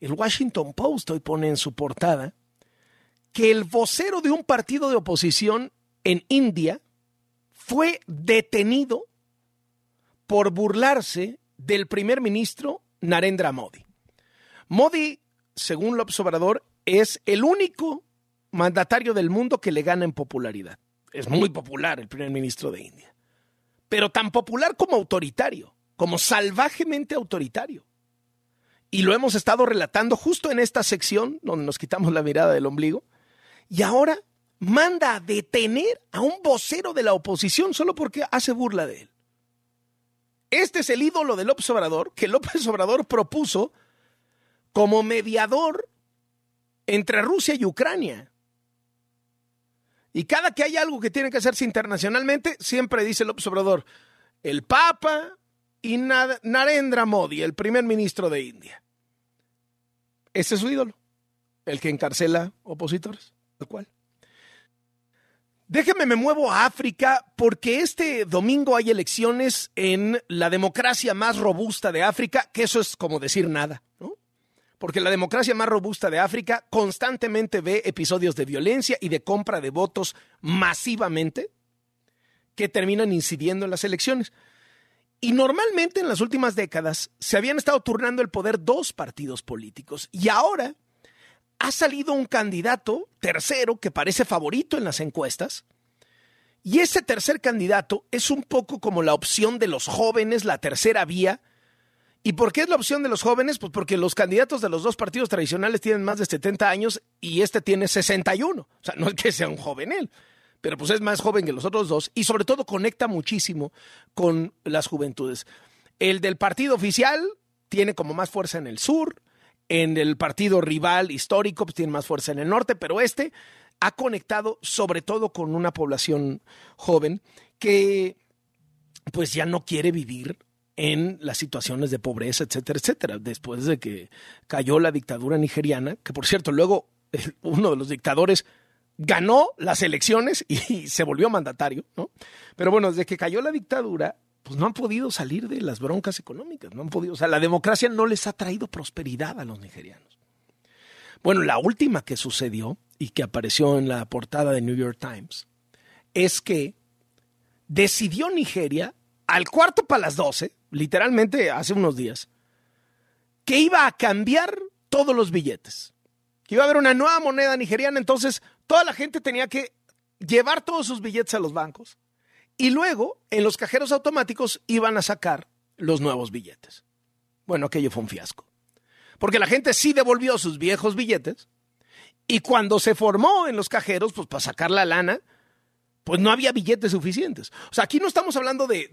el Washington Post hoy pone en su portada que el vocero de un partido de oposición en India fue detenido por burlarse del primer ministro Narendra Modi. Modi, según López Obrador, es el único mandatario del mundo que le gana en popularidad. Es muy popular el primer ministro de India pero tan popular como autoritario, como salvajemente autoritario. Y lo hemos estado relatando justo en esta sección donde nos quitamos la mirada del ombligo. Y ahora manda a detener a un vocero de la oposición solo porque hace burla de él. Este es el ídolo de López Obrador que López Obrador propuso como mediador entre Rusia y Ucrania. Y cada que hay algo que tiene que hacerse internacionalmente, siempre dice López Obrador, el Papa y Narendra Modi, el primer ministro de India. Ese es su ídolo, el que encarcela opositores, tal cual. Déjeme, me muevo a África porque este domingo hay elecciones en la democracia más robusta de África, que eso es como decir nada. Porque la democracia más robusta de África constantemente ve episodios de violencia y de compra de votos masivamente que terminan incidiendo en las elecciones. Y normalmente en las últimas décadas se habían estado turnando el poder dos partidos políticos y ahora ha salido un candidato tercero que parece favorito en las encuestas. Y ese tercer candidato es un poco como la opción de los jóvenes, la tercera vía, ¿Y por qué es la opción de los jóvenes? Pues porque los candidatos de los dos partidos tradicionales tienen más de 70 años y este tiene 61. O sea, no es que sea un joven él, pero pues es más joven que los otros dos y sobre todo conecta muchísimo con las juventudes. El del partido oficial tiene como más fuerza en el sur, en el partido rival histórico pues tiene más fuerza en el norte, pero este ha conectado sobre todo con una población joven que pues ya no quiere vivir en las situaciones de pobreza, etcétera, etcétera, después de que cayó la dictadura nigeriana, que por cierto, luego uno de los dictadores ganó las elecciones y se volvió mandatario, ¿no? Pero bueno, desde que cayó la dictadura, pues no han podido salir de las broncas económicas, no han podido, o sea, la democracia no les ha traído prosperidad a los nigerianos. Bueno, la última que sucedió y que apareció en la portada de New York Times es que decidió Nigeria al cuarto para las doce, literalmente hace unos días, que iba a cambiar todos los billetes. Que iba a haber una nueva moneda nigeriana, entonces toda la gente tenía que llevar todos sus billetes a los bancos y luego en los cajeros automáticos iban a sacar los nuevos billetes. Bueno, aquello fue un fiasco. Porque la gente sí devolvió sus viejos billetes y cuando se formó en los cajeros, pues para sacar la lana, pues no había billetes suficientes. O sea, aquí no estamos hablando de,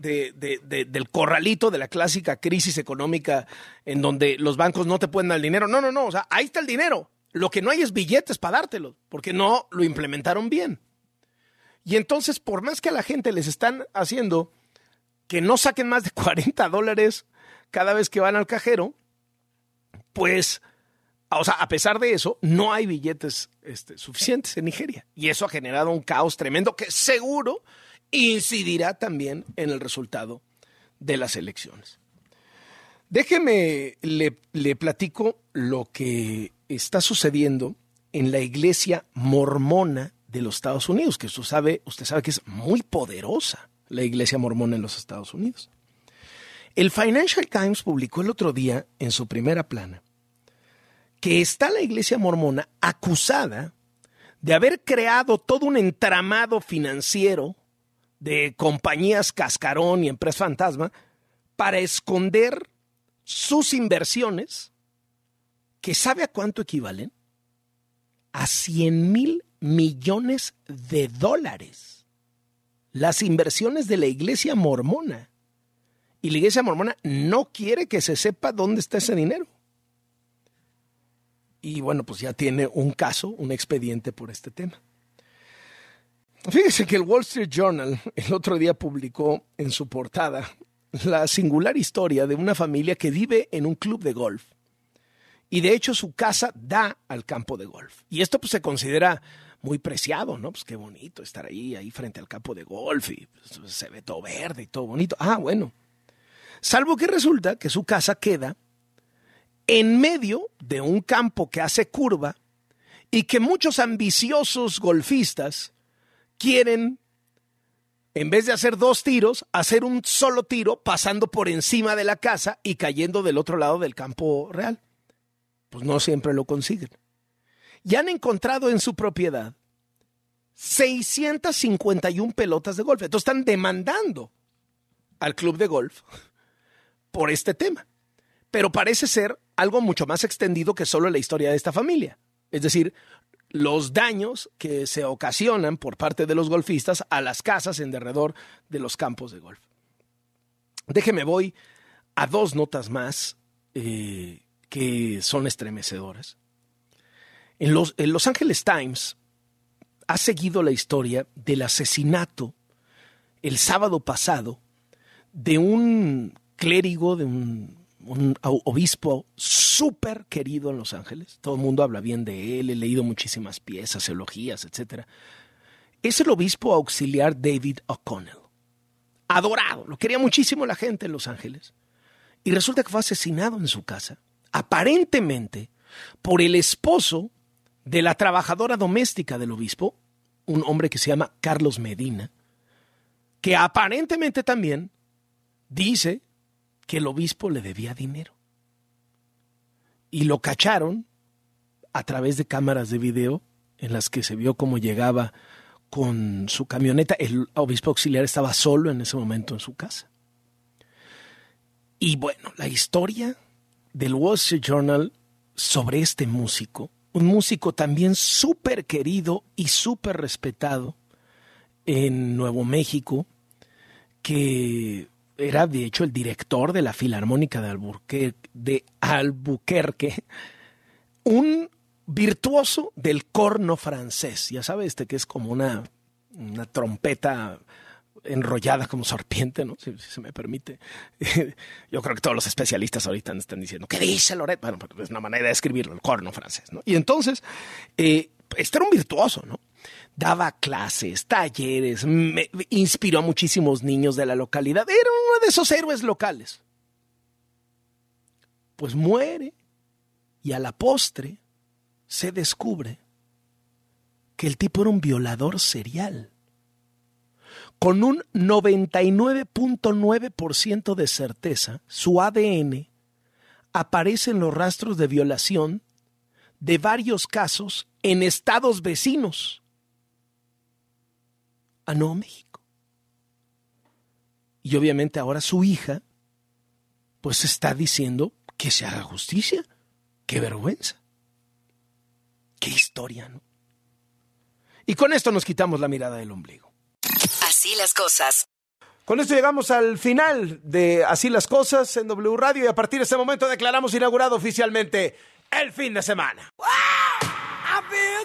del corralito de la clásica crisis económica en donde los bancos no te pueden dar el dinero. No, no, no. O sea, ahí está el dinero. Lo que no hay es billetes para dártelo, porque no lo implementaron bien. Y entonces, por más que a la gente les están haciendo que no saquen más de 40 dólares cada vez que van al cajero, pues O sea, a pesar de eso, no hay billetes este, suficientes en Nigeria. Y eso ha generado un caos tremendo que seguro incidirá también en el resultado de las elecciones. Déjeme, le, le platico lo que está sucediendo en la iglesia mormona de los Estados Unidos, que usted sabe, usted sabe que es muy poderosa la iglesia mormona en los Estados Unidos. El Financial Times publicó el otro día en su primera plana que está la iglesia mormona acusada de haber creado todo un entramado financiero de compañías cascarón y empresas fantasma para esconder sus inversiones, que sabe a cuánto equivalen? A 100 mil millones de dólares. Las inversiones de la iglesia mormona. Y la iglesia mormona no quiere que se sepa dónde está ese dinero y bueno, pues ya tiene un caso, un expediente por este tema. Fíjese que el Wall Street Journal el otro día publicó en su portada la singular historia de una familia que vive en un club de golf. Y de hecho su casa da al campo de golf. Y esto pues se considera muy preciado, ¿no? Pues qué bonito estar ahí, ahí frente al campo de golf y pues, se ve todo verde y todo bonito. Ah, bueno. Salvo que resulta que su casa queda en medio de un campo que hace curva y que muchos ambiciosos golfistas quieren, en vez de hacer dos tiros, hacer un solo tiro pasando por encima de la casa y cayendo del otro lado del campo real. Pues no siempre lo consiguen. Y han encontrado en su propiedad 651 pelotas de golf. Entonces están demandando al club de golf por este tema. Pero parece ser algo mucho más extendido que solo la historia de esta familia. Es decir, los daños que se ocasionan por parte de los golfistas a las casas en derredor de los campos de golf. Déjeme voy a dos notas más eh, que son estremecedoras. En los, en los Angeles Times ha seguido la historia del asesinato el sábado pasado de un clérigo, de un un obispo súper querido en Los Ángeles. Todo el mundo habla bien de él, he leído muchísimas piezas, elogías, etc. Es el obispo auxiliar David O'Connell. Adorado, lo quería muchísimo la gente en Los Ángeles. Y resulta que fue asesinado en su casa, aparentemente por el esposo de la trabajadora doméstica del obispo, un hombre que se llama Carlos Medina, que aparentemente también dice que el obispo le debía dinero. Y lo cacharon a través de cámaras de video en las que se vio cómo llegaba con su camioneta. El obispo auxiliar estaba solo en ese momento en su casa. Y bueno, la historia del Wall Street Journal sobre este músico, un músico también súper querido y súper respetado en Nuevo México, que era de hecho el director de la Filarmónica de Albuquerque, un virtuoso del corno francés. Ya sabes, este que es como una, una trompeta enrollada como serpiente, ¿no? Si, se me permite. Yo creo que todos los especialistas ahorita están diciendo, ¿qué dice Loret? Bueno, pues es una manera de escribirlo, el corno francés, ¿no? Y entonces, eh, este era un virtuoso, ¿no? daba clases, talleres, me, inspiró a muchísimos niños de la localidad. Era uno de esos héroes locales. Pues muere y a la postre se descubre que el tipo era un violador serial. Con un 99.9% de certeza, su ADN aparece en los rastros de violación de varios casos en estados vecinos a Nuevo México. Y obviamente ahora su hija, pues está diciendo que se haga justicia. Qué vergüenza. Qué historia, ¿no? Y con esto nos quitamos la mirada del ombligo. Así las cosas. Con esto llegamos al final de Así las cosas en W Radio y a partir de este momento declaramos inaugurado oficialmente el fin de semana.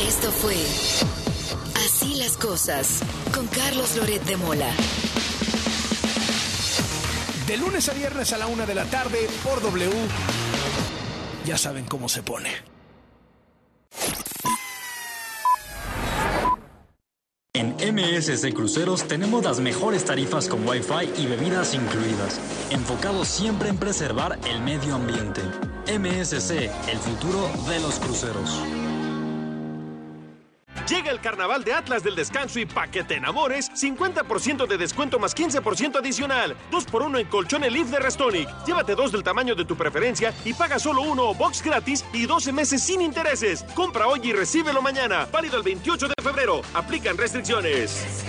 Esto fue Así las cosas con Carlos Loret de Mola. De lunes a viernes a la una de la tarde por W. Ya saben cómo se pone. En MSC Cruceros tenemos las mejores tarifas con Wi-Fi y bebidas incluidas, enfocados siempre en preservar el medio ambiente. MSC, el futuro de los cruceros. Llega el carnaval de Atlas del Descanso y pa' que te enamores, 50% de descuento más 15% adicional. 2x1 en colchón Elif de Restonic. Llévate dos del tamaño de tu preferencia y paga solo uno o box gratis y 12 meses sin intereses. Compra hoy y recíbelo mañana. Válido el 28 de febrero. Aplican restricciones.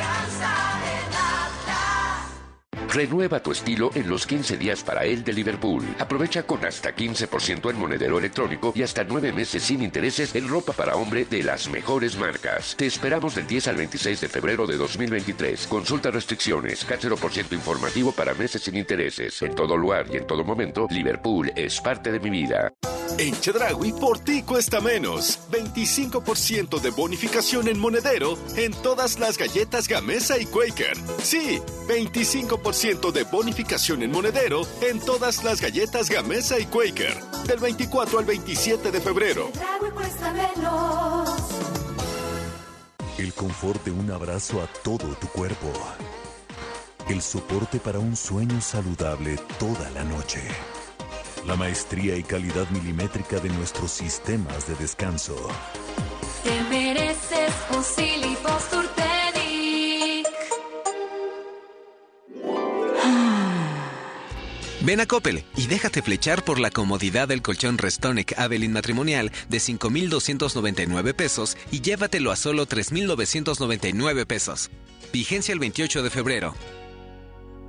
Renueva tu estilo en los 15 días para él de Liverpool. Aprovecha con hasta 15% en monedero electrónico y hasta 9 meses sin intereses en ropa para hombre de las mejores marcas. Te esperamos del 10 al 26 de febrero de 2023. Consulta restricciones, 0% informativo para meses sin intereses. En todo lugar y en todo momento, Liverpool es parte de mi vida. En Chedraui por ti cuesta menos. 25% de bonificación en monedero en todas las galletas Gamesa y Quaker. Sí, 25% de bonificación en monedero en todas las galletas Gamesa y Quaker. Del 24 al 27 de febrero. El confort de un abrazo a todo tu cuerpo. El soporte para un sueño saludable toda la noche. La maestría y calidad milimétrica de nuestros sistemas de descanso. Te mereces un Ven a Coppel y déjate flechar por la comodidad del colchón Restonic Avelin matrimonial de 5,299 pesos y llévatelo a solo 3,999 pesos. Vigencia el 28 de febrero.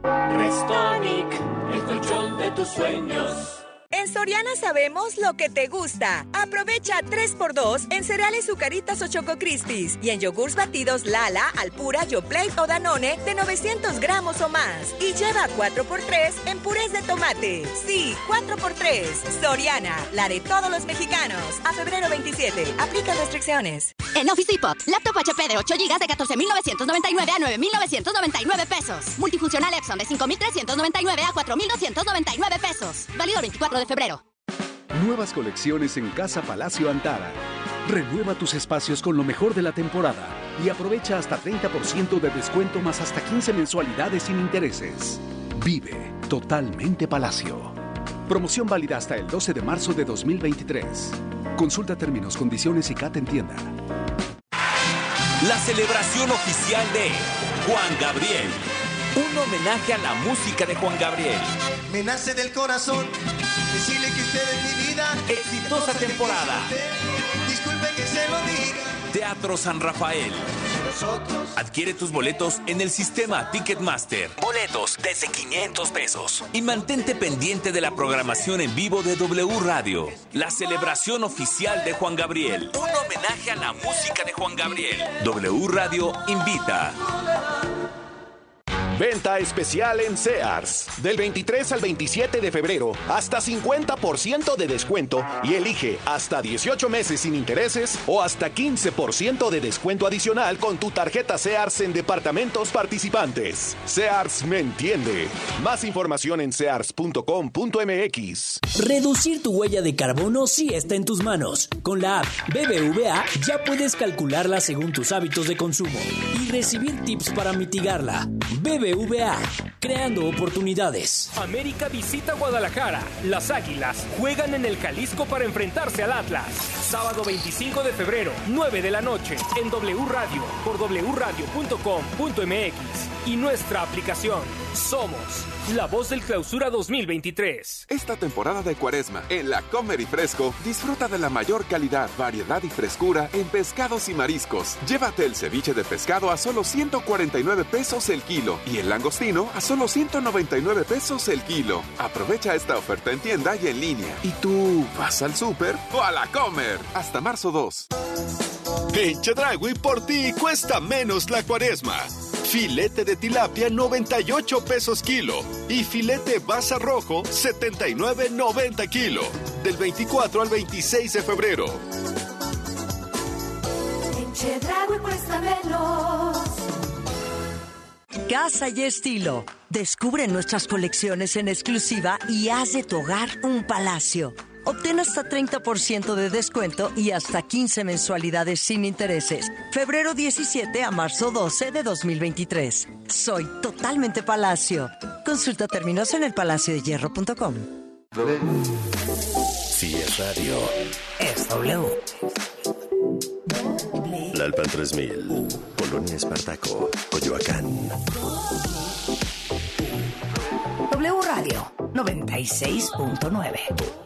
Restonic, el colchón de tus sueños. En Soriana sabemos lo que te gusta. Aprovecha 3x2 en cereales Zucaritas o Choco Crispies y en yogurts batidos Lala, Alpura, Yoplait o Danone de 900 gramos o más. Y lleva 4x3 en purés de tomate. Sí, 4x3. Soriana, la de todos los mexicanos. A febrero 27. Aplica restricciones. En Office Depot, laptop HP de 8 GB de 14,999 a 9,999 pesos. Multifuncional Epson de 5,399 a 4,299 pesos. Válido 24 de febrero. Nuevas colecciones en Casa Palacio Antara. Renueva tus espacios con lo mejor de la temporada y aprovecha hasta 30% de descuento más hasta 15 mensualidades sin intereses. Vive totalmente Palacio. Promoción válida hasta el 12 de marzo de 2023. Consulta términos, condiciones y CAT en tienda. La celebración oficial de Juan Gabriel. Un homenaje a la música de Juan Gabriel. Me nace del corazón decirle que usted es mi vida. Exitosa temporada. Disculpe que se lo diga. Teatro San Rafael. Adquiere tus boletos en el sistema Ticketmaster. Boletos desde 500 pesos. Y mantente pendiente de la programación en vivo de W Radio. La celebración oficial de Juan Gabriel. Un homenaje a la música de Juan Gabriel. W Radio invita. Venta especial en Sears. Del 23 al 27 de febrero, hasta 50% de descuento y elige hasta 18 meses sin intereses o hasta 15% de descuento adicional con tu tarjeta Sears en departamentos participantes. Sears me entiende. Más información en sears.com.mx. Reducir tu huella de carbono sí está en tus manos. Con la app BBVA ya puedes calcularla según tus hábitos de consumo y recibir tips para mitigarla. BBVA, creando oportunidades. América visita Guadalajara. Las Águilas juegan en el Jalisco para enfrentarse al Atlas. Sábado 25 de febrero, 9 de la noche, en W Radio, por wradio.com.mx y nuestra aplicación. Somos la voz del clausura 2023. Esta temporada de cuaresma, en la Comer y Fresco, disfruta de la mayor calidad, variedad y frescura en pescados y mariscos. Llévate el ceviche de pescado a solo 149 pesos el kilo y Y el langostino a solo 199 pesos el kilo. Aprovecha esta oferta en tienda y en línea. ¿Y tú vas al súper o a la comer? Hasta marzo 2. En Chedragui por ti cuesta menos la cuaresma. Filete de tilapia 98 pesos kilo y filete basa rojo 79.90 kilo. Del 24 al 26 de febrero. En Chedraui cuesta menos. Casa y estilo. Descubre nuestras colecciones en exclusiva y haz de tu hogar un palacio. Obtén hasta 30% de descuento y hasta 15 mensualidades sin intereses. Febrero 17 a marzo 12 de 2023. Soy totalmente Palacio. Consulta términos en elpalaciodehierro.com. Si es radio, Es W. La Alpan 3000, Polonia Espartaco, Coyoacán. W Radio 96.9.